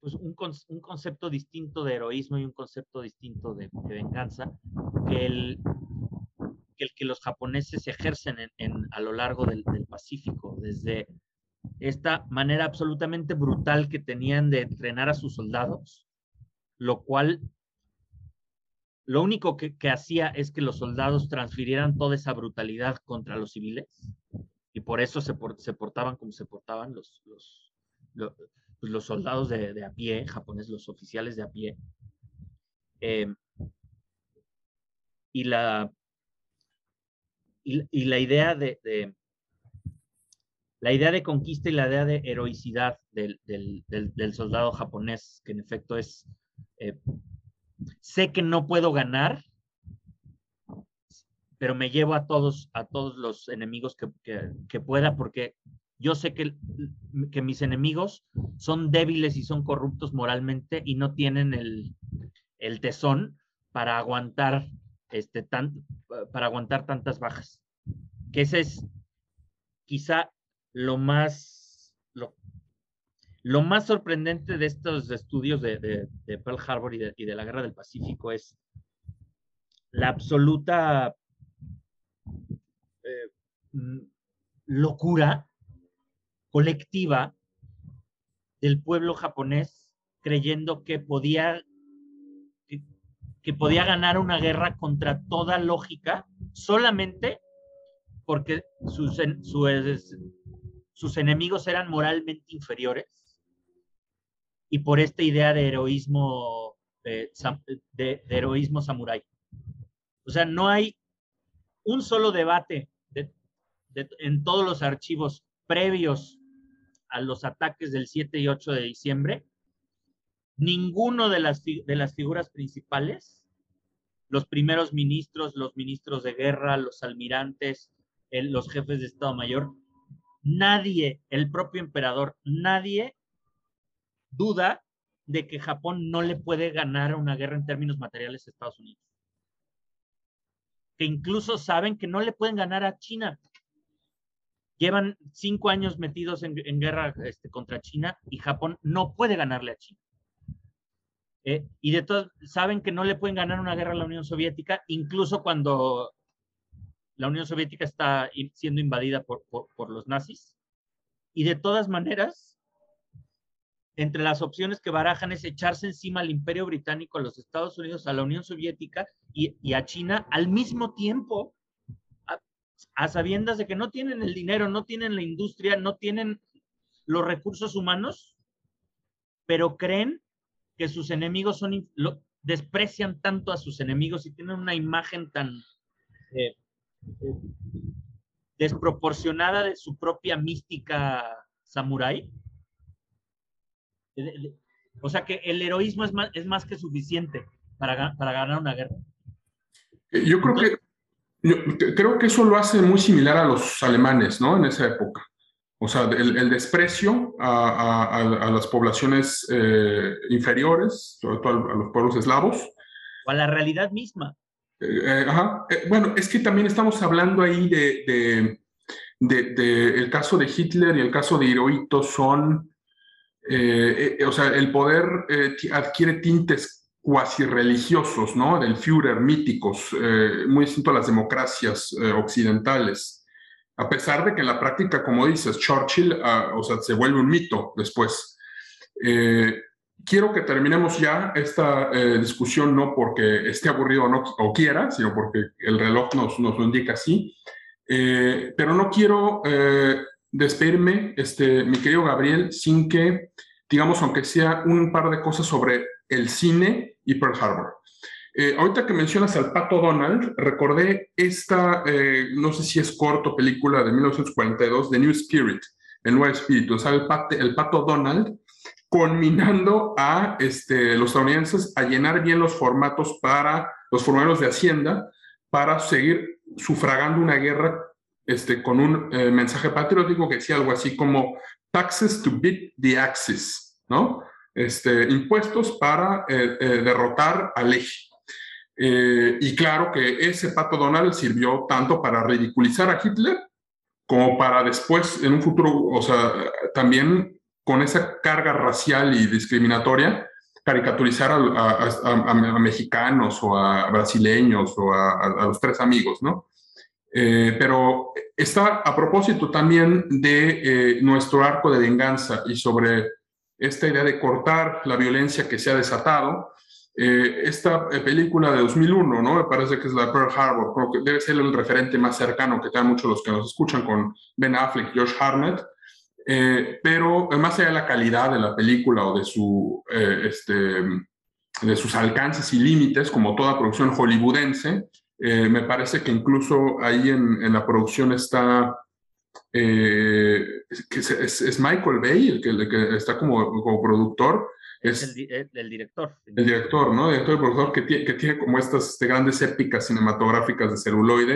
pues, un, un, concepto distinto de heroísmo y un concepto distinto de, venganza que el, que los japoneses ejercen en, a lo largo del, Pacífico, desde esta manera absolutamente brutal que tenían de entrenar a sus soldados, lo cual lo único que, hacía es que los soldados transfirieran toda esa brutalidad contra los civiles por eso se, portaban como se portaban los, pues, soldados de, a pie japoneses, los oficiales de a pie. Eh, y, la, idea de, la idea de conquista y la idea de heroicidad del, soldado japonés, que en efecto es, eh, sé que no puedo ganar, pero me llevo a todos, a todos los enemigos que, que, pueda, porque yo sé que, que, mis enemigos son débiles y son corruptos moralmente y no tienen el, el tesón para aguantar, este, tan, para aguantar tantas bajas. Que ese es quizá lo más, lo, lo más sorprendente de estos estudios de, de, Pearl Harbor y de, y de la Guerra del Pacífico es la absoluta locura colectiva del pueblo japonés creyendo que podía que, podía ganar una guerra contra toda lógica solamente porque sus, sus enemigos eran moralmente inferiores y por esta idea de heroísmo eh, de, de heroísmo samurái. O sea, no hay un solo debate en todos los archivos previos a los ataques del 7 y 8 de diciembre, ninguno de las, de las figuras principales, los primeros ministros, los ministros de guerra, los almirantes, los jefes de Estado Mayor, nadie, el propio emperador, nadie duda de que Japón no le puede ganar una guerra en términos materiales a Estados Unidos. Que incluso saben que no le pueden ganar a China Llevan cinco años metidos en, guerra este, contra China y Japón no puede ganarle a China. Eh, y de todos saben que no le pueden ganar una guerra a la Unión Soviética, incluso cuando la Unión Soviética está siendo invadida por, por, los nazis. Y de todas maneras, entre las opciones que barajan es echarse encima al imperio británico, a los Estados Unidos, a la Unión Soviética y, a China al mismo tiempo, a, sabiendas de que no tienen el dinero, no tienen la industria, no tienen los recursos humanos, pero creen que sus enemigos son, lo, desprecian tanto a sus enemigos y tienen una imagen tan eh, eh, desproporcionada de su propia mística samurái. O sea que el heroísmo es más, es más que suficiente para, para ganar una guerra. Yo creo que yo creo que eso lo hace muy similar a los alemanes, ¿no? En esa época. O sea, el, desprecio a, las poblaciones eh, inferiores, sobre todo a, los pueblos eslavos. O a la realidad misma. Eh, eh, ajá. bueno, es que también estamos hablando ahí de, de, el caso de Hitler y el caso de Hirohito son, o sea, el poder adquiere tintes cuasi religiosos, ¿no? Del Führer, míticos, muy distinto a las democracias occidentales a pesar de que en la práctica, como dices, Churchill, ah, o sea, se vuelve un mito después. Eh, quiero que terminemos ya esta eh, discusión, no porque esté aburrido o, no, o quiera, sino porque el reloj nos, nos lo indica así. Eh, pero no quiero despedirme, este, mi querido Gabriel, sin que, digamos, aunque sea un par de cosas sobre el cine y Pearl Harbor. Eh, ahorita que mencionas al Pato Donald, recordé esta, eh, no sé si es corto, película de 1942, The New Spirit, el nuevo espíritu. O sea, el, el Pato Donald conminando a este, los estadounidenses a llenar bien los formatos para los formularios de Hacienda para seguir sufragando una guerra este, con un eh, mensaje patriótico que decía algo así como taxes to beat the axis, ¿no? Este, impuestos para derrotar al eje. Eh, y claro que ese pato Donald sirvió tanto para ridiculizar a Hitler como para después, en un futuro, o sea, también con esa carga racial y discriminatoria, caricaturizar a, mexicanos o a brasileños o a, los tres amigos, ¿no? Eh, pero está a propósito también de eh, nuestro arco de venganza y sobre esta idea de cortar la violencia que se ha desatado eh, esta eh, película de 2001, ¿no? Me parece que es la Pearl Harbor, creo que debe ser el referente más cercano que tengan muchos los que nos escuchan con Ben Affleck, Josh Harnett, eh, pero más allá de la calidad de la película o de, su, este, de sus alcances y límites, como toda producción hollywoodense, me parece que incluso ahí en, en la producción está que es, Michael Bay el que, el que está como, como productor, es el, director. El director, ¿no? El director y productor que tiene, que tiene como estas este, grandes épicas cinematográficas de celuloide.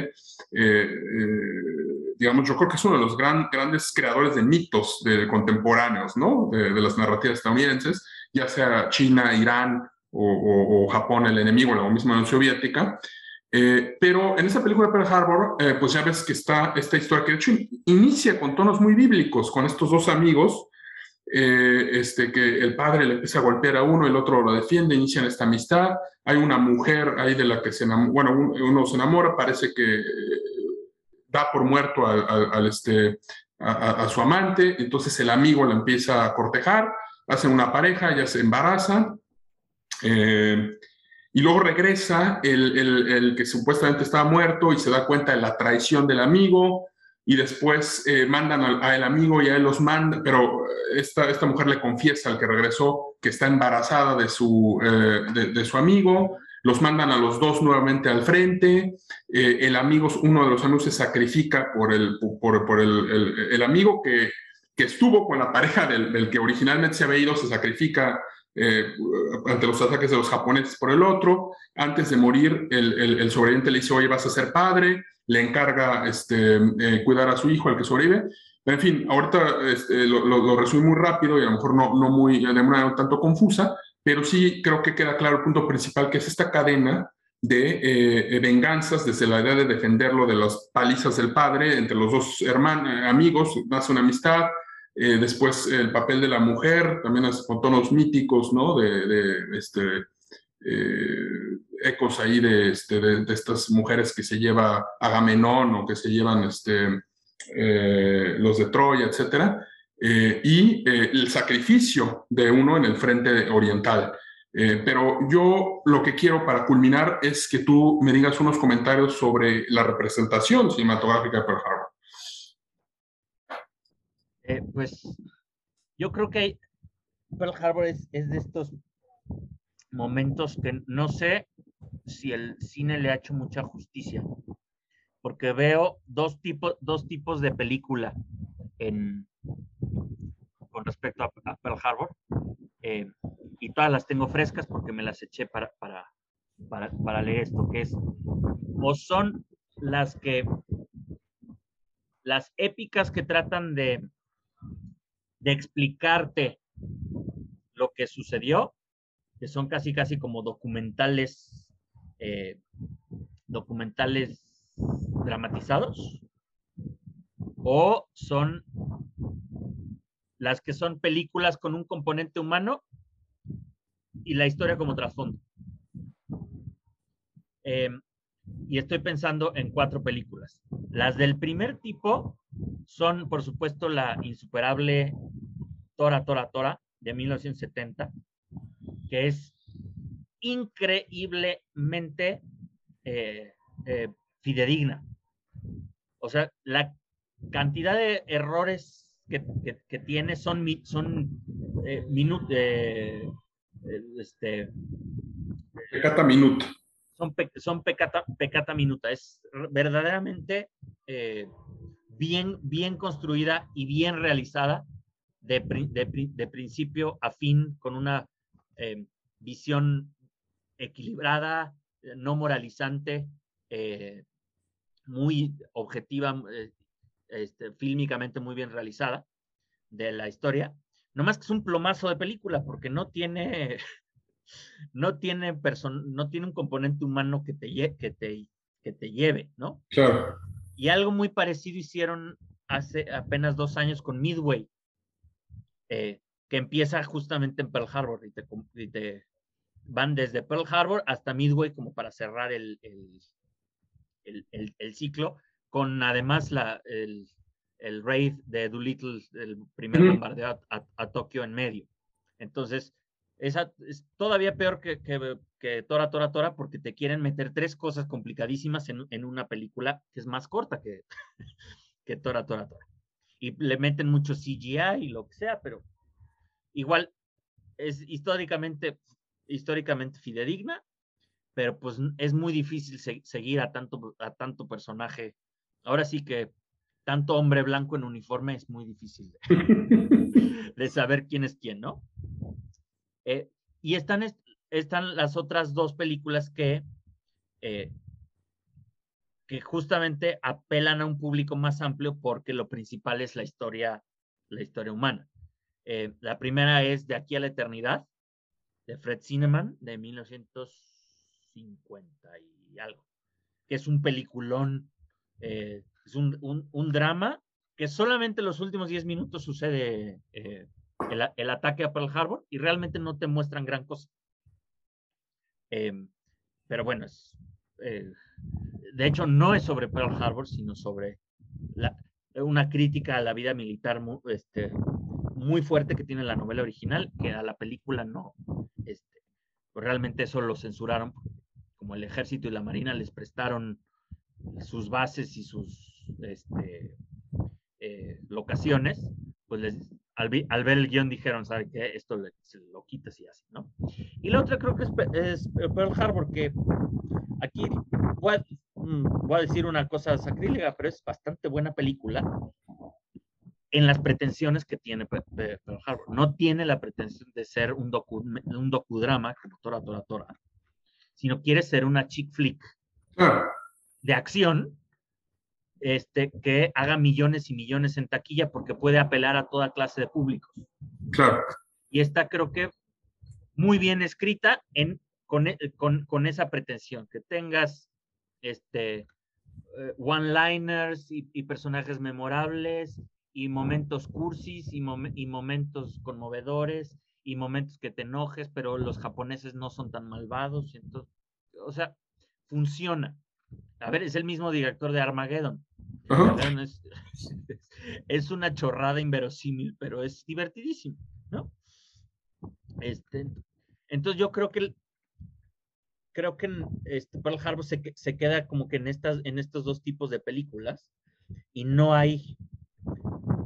Eh, eh, digamos, yo creo que es uno de los gran, grandes creadores de mitos de, contemporáneos, ¿no? De, las narrativas estadounidenses, ya sea China, Irán o, Japón, el enemigo, la misma Unión Soviética. Eh, pero en esa película Pearl Harbor, pues ya ves que está esta historia que de hecho inicia con tonos muy bíblicos, con estos dos amigos eh, este, que el padre le empieza a golpear a uno, el otro lo defiende, inician esta amistad. Hay una mujer ahí de la que se enamora, bueno, uno se enamora, parece que eh, da por muerto al, este, a, su amante, entonces el amigo la empieza a cortejar, hacen una pareja, ella se embaraza. Eh, y luego regresa el, el, el, que supuestamente estaba muerto y se da cuenta de la traición del amigo, y después eh, mandan al, amigo y a él los manda, pero esta, esta mujer le confiesa al que regresó que está embarazada de su, eh, de, su amigo, los mandan a los dos nuevamente al frente, eh, el amigo, uno de los amigos se sacrifica por el, por el, el, amigo que, que, estuvo con la pareja del, del, que originalmente se había ido, se sacrifica ante los ataques de los japoneses por el otro, antes de morir el, el sobreviviente le dice, oye, vas a ser padre, le encarga este, eh, cuidar a su hijo, al que sobrevive. En fin, ahorita este, lo, lo, resumí muy rápido y a lo mejor no, no muy, de manera tanto confusa, pero sí creo que queda claro el punto principal, que es esta cadena de eh, venganzas desde la idea de defenderlo de las palizas del padre entre los dos hermanos, eh, amigos, nace una amistad, después el papel de la mujer, también con tonos míticos, ¿no? De, este, eh, ecos ahí de, este, de, estas mujeres que se lleva Agamenón o que se llevan este, eh, los de Troya, etc. eh, y eh, el sacrificio de uno en el frente oriental. Eh, pero yo lo que quiero para culminar es que tú me digas unos comentarios sobre la representación cinematográfica de Pearl. Pues yo creo que Pearl Harbor es, es de estos momentos que no sé si el cine le ha hecho mucha justicia, porque veo dos, tipos dos tipos de película en, con respecto a, Pearl Harbor, eh, y todas las tengo frescas porque me las eché para, para, para, para leer esto, que es, o son las que, las épicas que tratan de, de explicarte lo que sucedió, que son casi, casi como documentales, eh, documentales dramatizados, o son las que son películas con un componente humano y la historia como trasfondo. Em, y estoy pensando en cuatro películas. Las del primer tipo son, por supuesto, la insuperable Tora, Tora, Tora de 1970, que es increíblemente eh, eh, fidedigna. O sea, la cantidad de errores que, tiene son, son eh, eh, este, minuta. Son, son pecata, minuta. Es verdaderamente bien, bien construida y bien realizada de, de, principio a fin con una visión equilibrada, no moralizante, eh, muy objetiva, eh, este, fílmicamente muy bien realizada de la historia. No más que es un plomazo de película porque no tiene, no tiene, no tiene un componente humano que te, que, te, que te lleve, ¿no? Claro. Y algo muy parecido hicieron hace apenas dos años con Midway, eh, que empieza justamente en Pearl Harbor y te, van desde Pearl Harbor hasta Midway como para cerrar el, el, ciclo, con además la, el, el raid de Doolittle, el primer bombardeo a, Tokio en medio. Entonces, esa es todavía peor que, que, Tora, Tora, Tora, porque te quieren meter tres cosas complicadísimas en, en una película que es más corta que, que Tora, Tora, Tora. Y le meten mucho CGI y lo que sea, pero igual es históricamente, históricamente fidedigna pero pues es muy difícil seguir a tanto, a tanto personaje. Ahora sí que tanto hombre blanco en uniforme es muy difícil de, saber quién es quién, ¿no? Eh, y están, están las otras dos películas que, eh, que justamente apelan a un público más amplio porque lo principal es la historia, la historia humana. Eh, la primera es De aquí a la eternidad, de Fred Zinnemann, de 1900 50 y algo, que es un peliculón, es un, un, drama que solamente los últimos 10 minutos sucede el, ataque a Pearl Harbor y realmente no te muestran gran cosa. Em, pero bueno, es, eh, de hecho no es sobre Pearl Harbor, sino sobre una crítica a la vida militar muy, este, muy fuerte que tiene la novela original, que a la película no, este, pues realmente eso lo censuraron como el ejército y la marina les prestaron sus bases y sus este, eh, locaciones, pues les, al, ver el guion dijeron, ¿sabe qué? Esto se lo quitas y así, ¿no? Y la otra creo que es, Pearl Harbor, que aquí mm, voy a, decir una cosa sacrílega, pero es bastante buena película en las pretensiones que tiene Pearl Harbor. No tiene la pretensión de ser un, docu, un docudrama como Tora Tora Tora sino quiere ser una chick flick de acción este, que haga millones y millones en taquilla porque puede apelar a toda clase de públicos. Claro. Y está creo que muy bien escrita en, con, e, con, esa pretensión, que tengas este, eh, one-liners y, personajes memorables y momentos cursis y, y momentos conmovedores y momentos que te enojes, pero los japoneses no son tan malvados. Entonces, o sea, funciona. A ver, es el mismo director de Armageddon. Es, una chorrada inverosímil, pero es divertidísimo, ¿no? Este, entonces yo creo que creo que este Pearl Harbor se, se, queda como que en estas en estos dos tipos de películas y no hay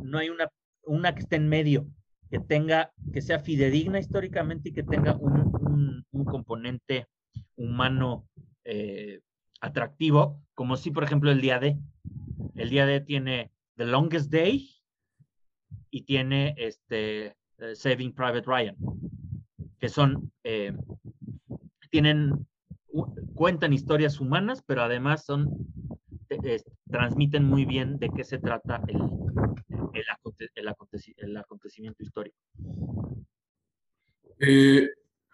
no hay una una que esté en medio que tenga que sea fidedigna históricamente y que tenga un, un, componente humano eh, atractivo como si por ejemplo el día de el día de tiene The Longest Day y tiene este eh, Saving Private Ryan que son eh, tienen cuentan historias humanas, pero además son, transmiten muy bien de qué se trata el, el, acontecimiento histórico. Eh,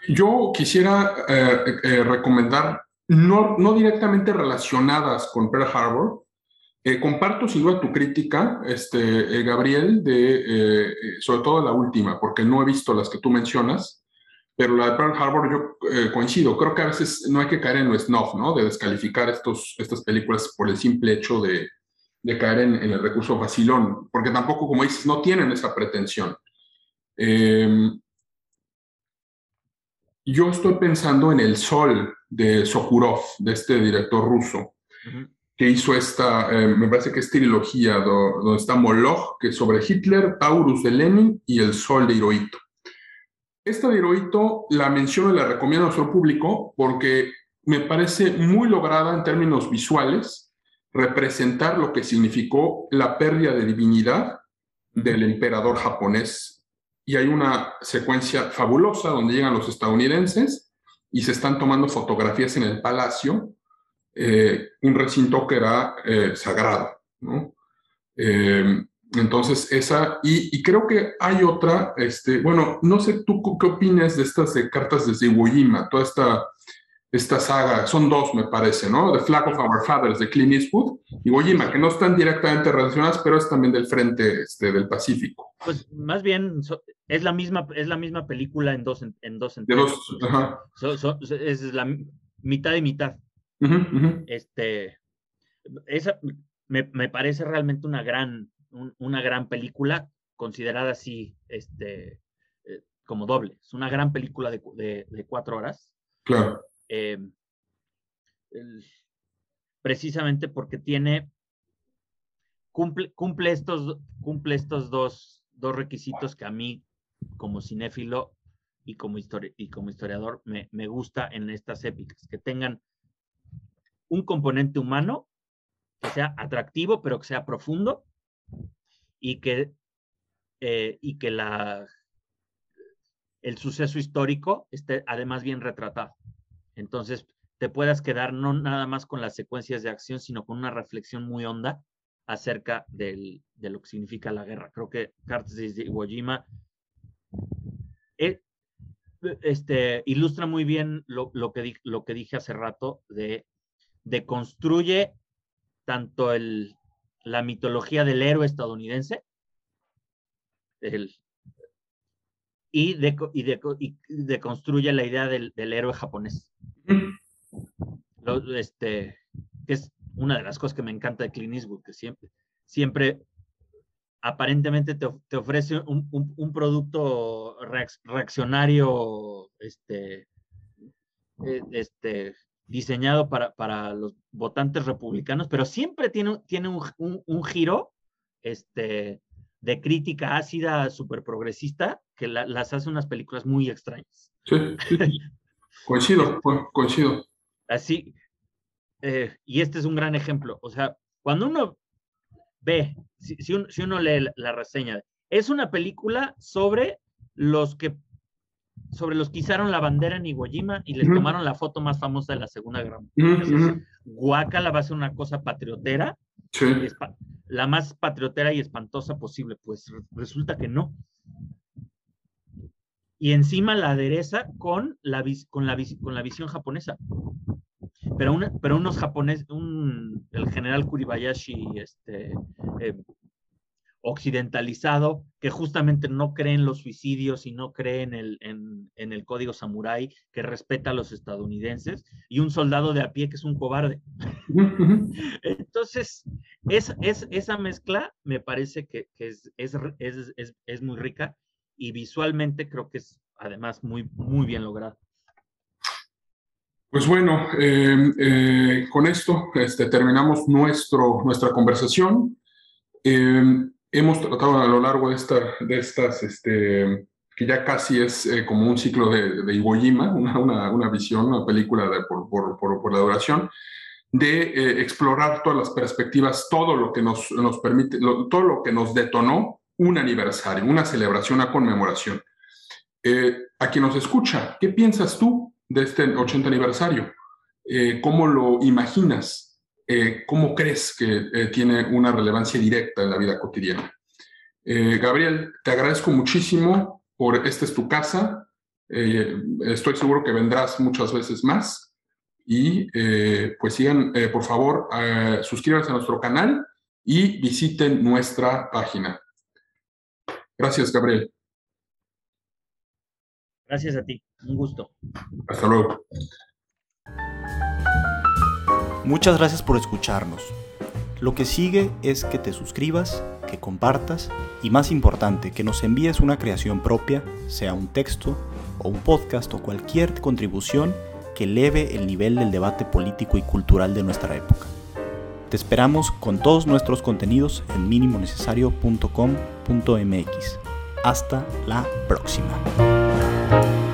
yo quisiera recomendar, no, no, directamente relacionadas con Pearl Harbor, comparto sin duda tu crítica, este, Gabriel, de, sobre todo la última, porque no he visto las que tú mencionas. Pero la de Pearl Harbor yo eh, coincido, creo que a veces no hay que caer en lo snuff, ¿no? De descalificar estos, estas películas por el simple hecho de, caer en, el recurso vacilón, porque tampoco, como dices, no tienen esa pretensión. Em, yo estoy pensando en El Sol de Sokurov, de este director ruso, que hizo esta, eh, me parece que es trilogía, donde está Moloch, que es sobre Hitler, Taurus de Lenin y El Sol de Hirohito. Esta de Hirohito la menciono y la recomiendo a nuestro público porque me parece muy lograda en términos visuales representar lo que significó la pérdida de divinidad del emperador japonés. Y hay una secuencia fabulosa donde llegan los estadounidenses y se están tomando fotografías en el palacio, eh, un recinto que era eh, sagrado. Eh, entonces, esa, y, creo que hay otra, este, bueno, no sé tú qué opinas de estas cartas de Iwo Jima, toda esta, esta saga, son dos me parece, ¿no? The Flag of Our Fathers de Clint Eastwood y Iwo Jima, que no están directamente relacionadas, pero es también del frente este, del Pacífico. Pues más bien es la misma, es la misma película en dos, en, dos De ajá. es la mitad y mitad. Este, esa me, me parece realmente una gran una gran película considerada así, este, eh, como doble. Es una gran película de, cuatro horas. Claro. Em, precisamente porque tiene, cumple, cumple estos, cumple estos dos, dos requisitos que a mí, como cinéfilo y como, y como historiador, me, me gusta en estas épicas, que tengan un componente humano que sea atractivo, pero que sea profundo, y que, eh, y que la, el suceso histórico esté además bien retratado. Entonces, te puedas quedar no nada más con las secuencias de acción, sino con una reflexión muy honda acerca del, de lo que significa la guerra. Creo que Cartas de Iwo Jima este, ilustra muy bien lo, que, dije hace rato de, de construye tanto el, la mitología del héroe estadounidense y, de, y, deconstruye la idea del, héroe japonés. este, que es una de las cosas que me encanta de Clint que siempre, siempre aparentemente te, ofrece un, producto reaccionario este, e, este, diseñado para, para los votantes republicanos, pero siempre tiene, tiene un, un, giro este, de crítica ácida, súper progresista, que las hace unas películas muy extrañas. Sí, coincido, coincido. Así, eh, y este es un gran ejemplo. O sea, cuando uno ve, si, si, uno, si uno lee la reseña, es una película sobre los que sobre los que izaron la bandera en Iwo Jima y les tomaron la foto más famosa de la Segunda Guerra Mundial. Guacala va a ser una cosa patriotera, la más patriotera y espantosa posible. Pues resulta que no. Y encima la adereza con la, con la, con la visión japonesa. Pero, una, pero unos japoneses, un, el general Kuribayashi, este, eh, occidentalizado que justamente no cree en los suicidios y no cree en el, en, el código samurái que respeta a los estadounidenses y un soldado de a pie que es un cobarde. Entonces, es, es, esa mezcla me parece que, es, muy rica y visualmente creo que es además muy, muy bien lograda. Pues bueno, em, eh, con esto este, terminamos nuestro, nuestra conversación. Em, hemos tratado a lo largo de, esta, de estas, este, que ya casi es eh, como un ciclo de, de Iwo Jima, una, una, una, visión, una película de, por, por, por, la duración, de eh, explorar todas las perspectivas, todo lo que nos, nos permite, todo lo que nos detonó un aniversario, una celebración, una conmemoración. Eh, a quien nos escucha, ¿qué piensas tú de este 80 aniversario? Eh, ¿Cómo lo imaginas? ¿Cómo crees que tiene una relevancia directa en la vida cotidiana? Gabriel, te agradezco muchísimo por esta es tu casa. estoy seguro que vendrás muchas veces más y eh, pues sigan, eh, por favor, suscríbanse a nuestro canal y visiten nuestra página. Gracias, Gabriel. Gracias a ti, un gusto. Hasta luego. Muchas gracias por escucharnos. Lo que sigue es que te suscribas, que compartas y más importante, que nos envíes una creación propia, sea un texto o un podcast o cualquier contribución que eleve el nivel del debate político y cultural de nuestra época. Te esperamos con todos nuestros contenidos en minimonecesario.com.mx. Hasta la próxima.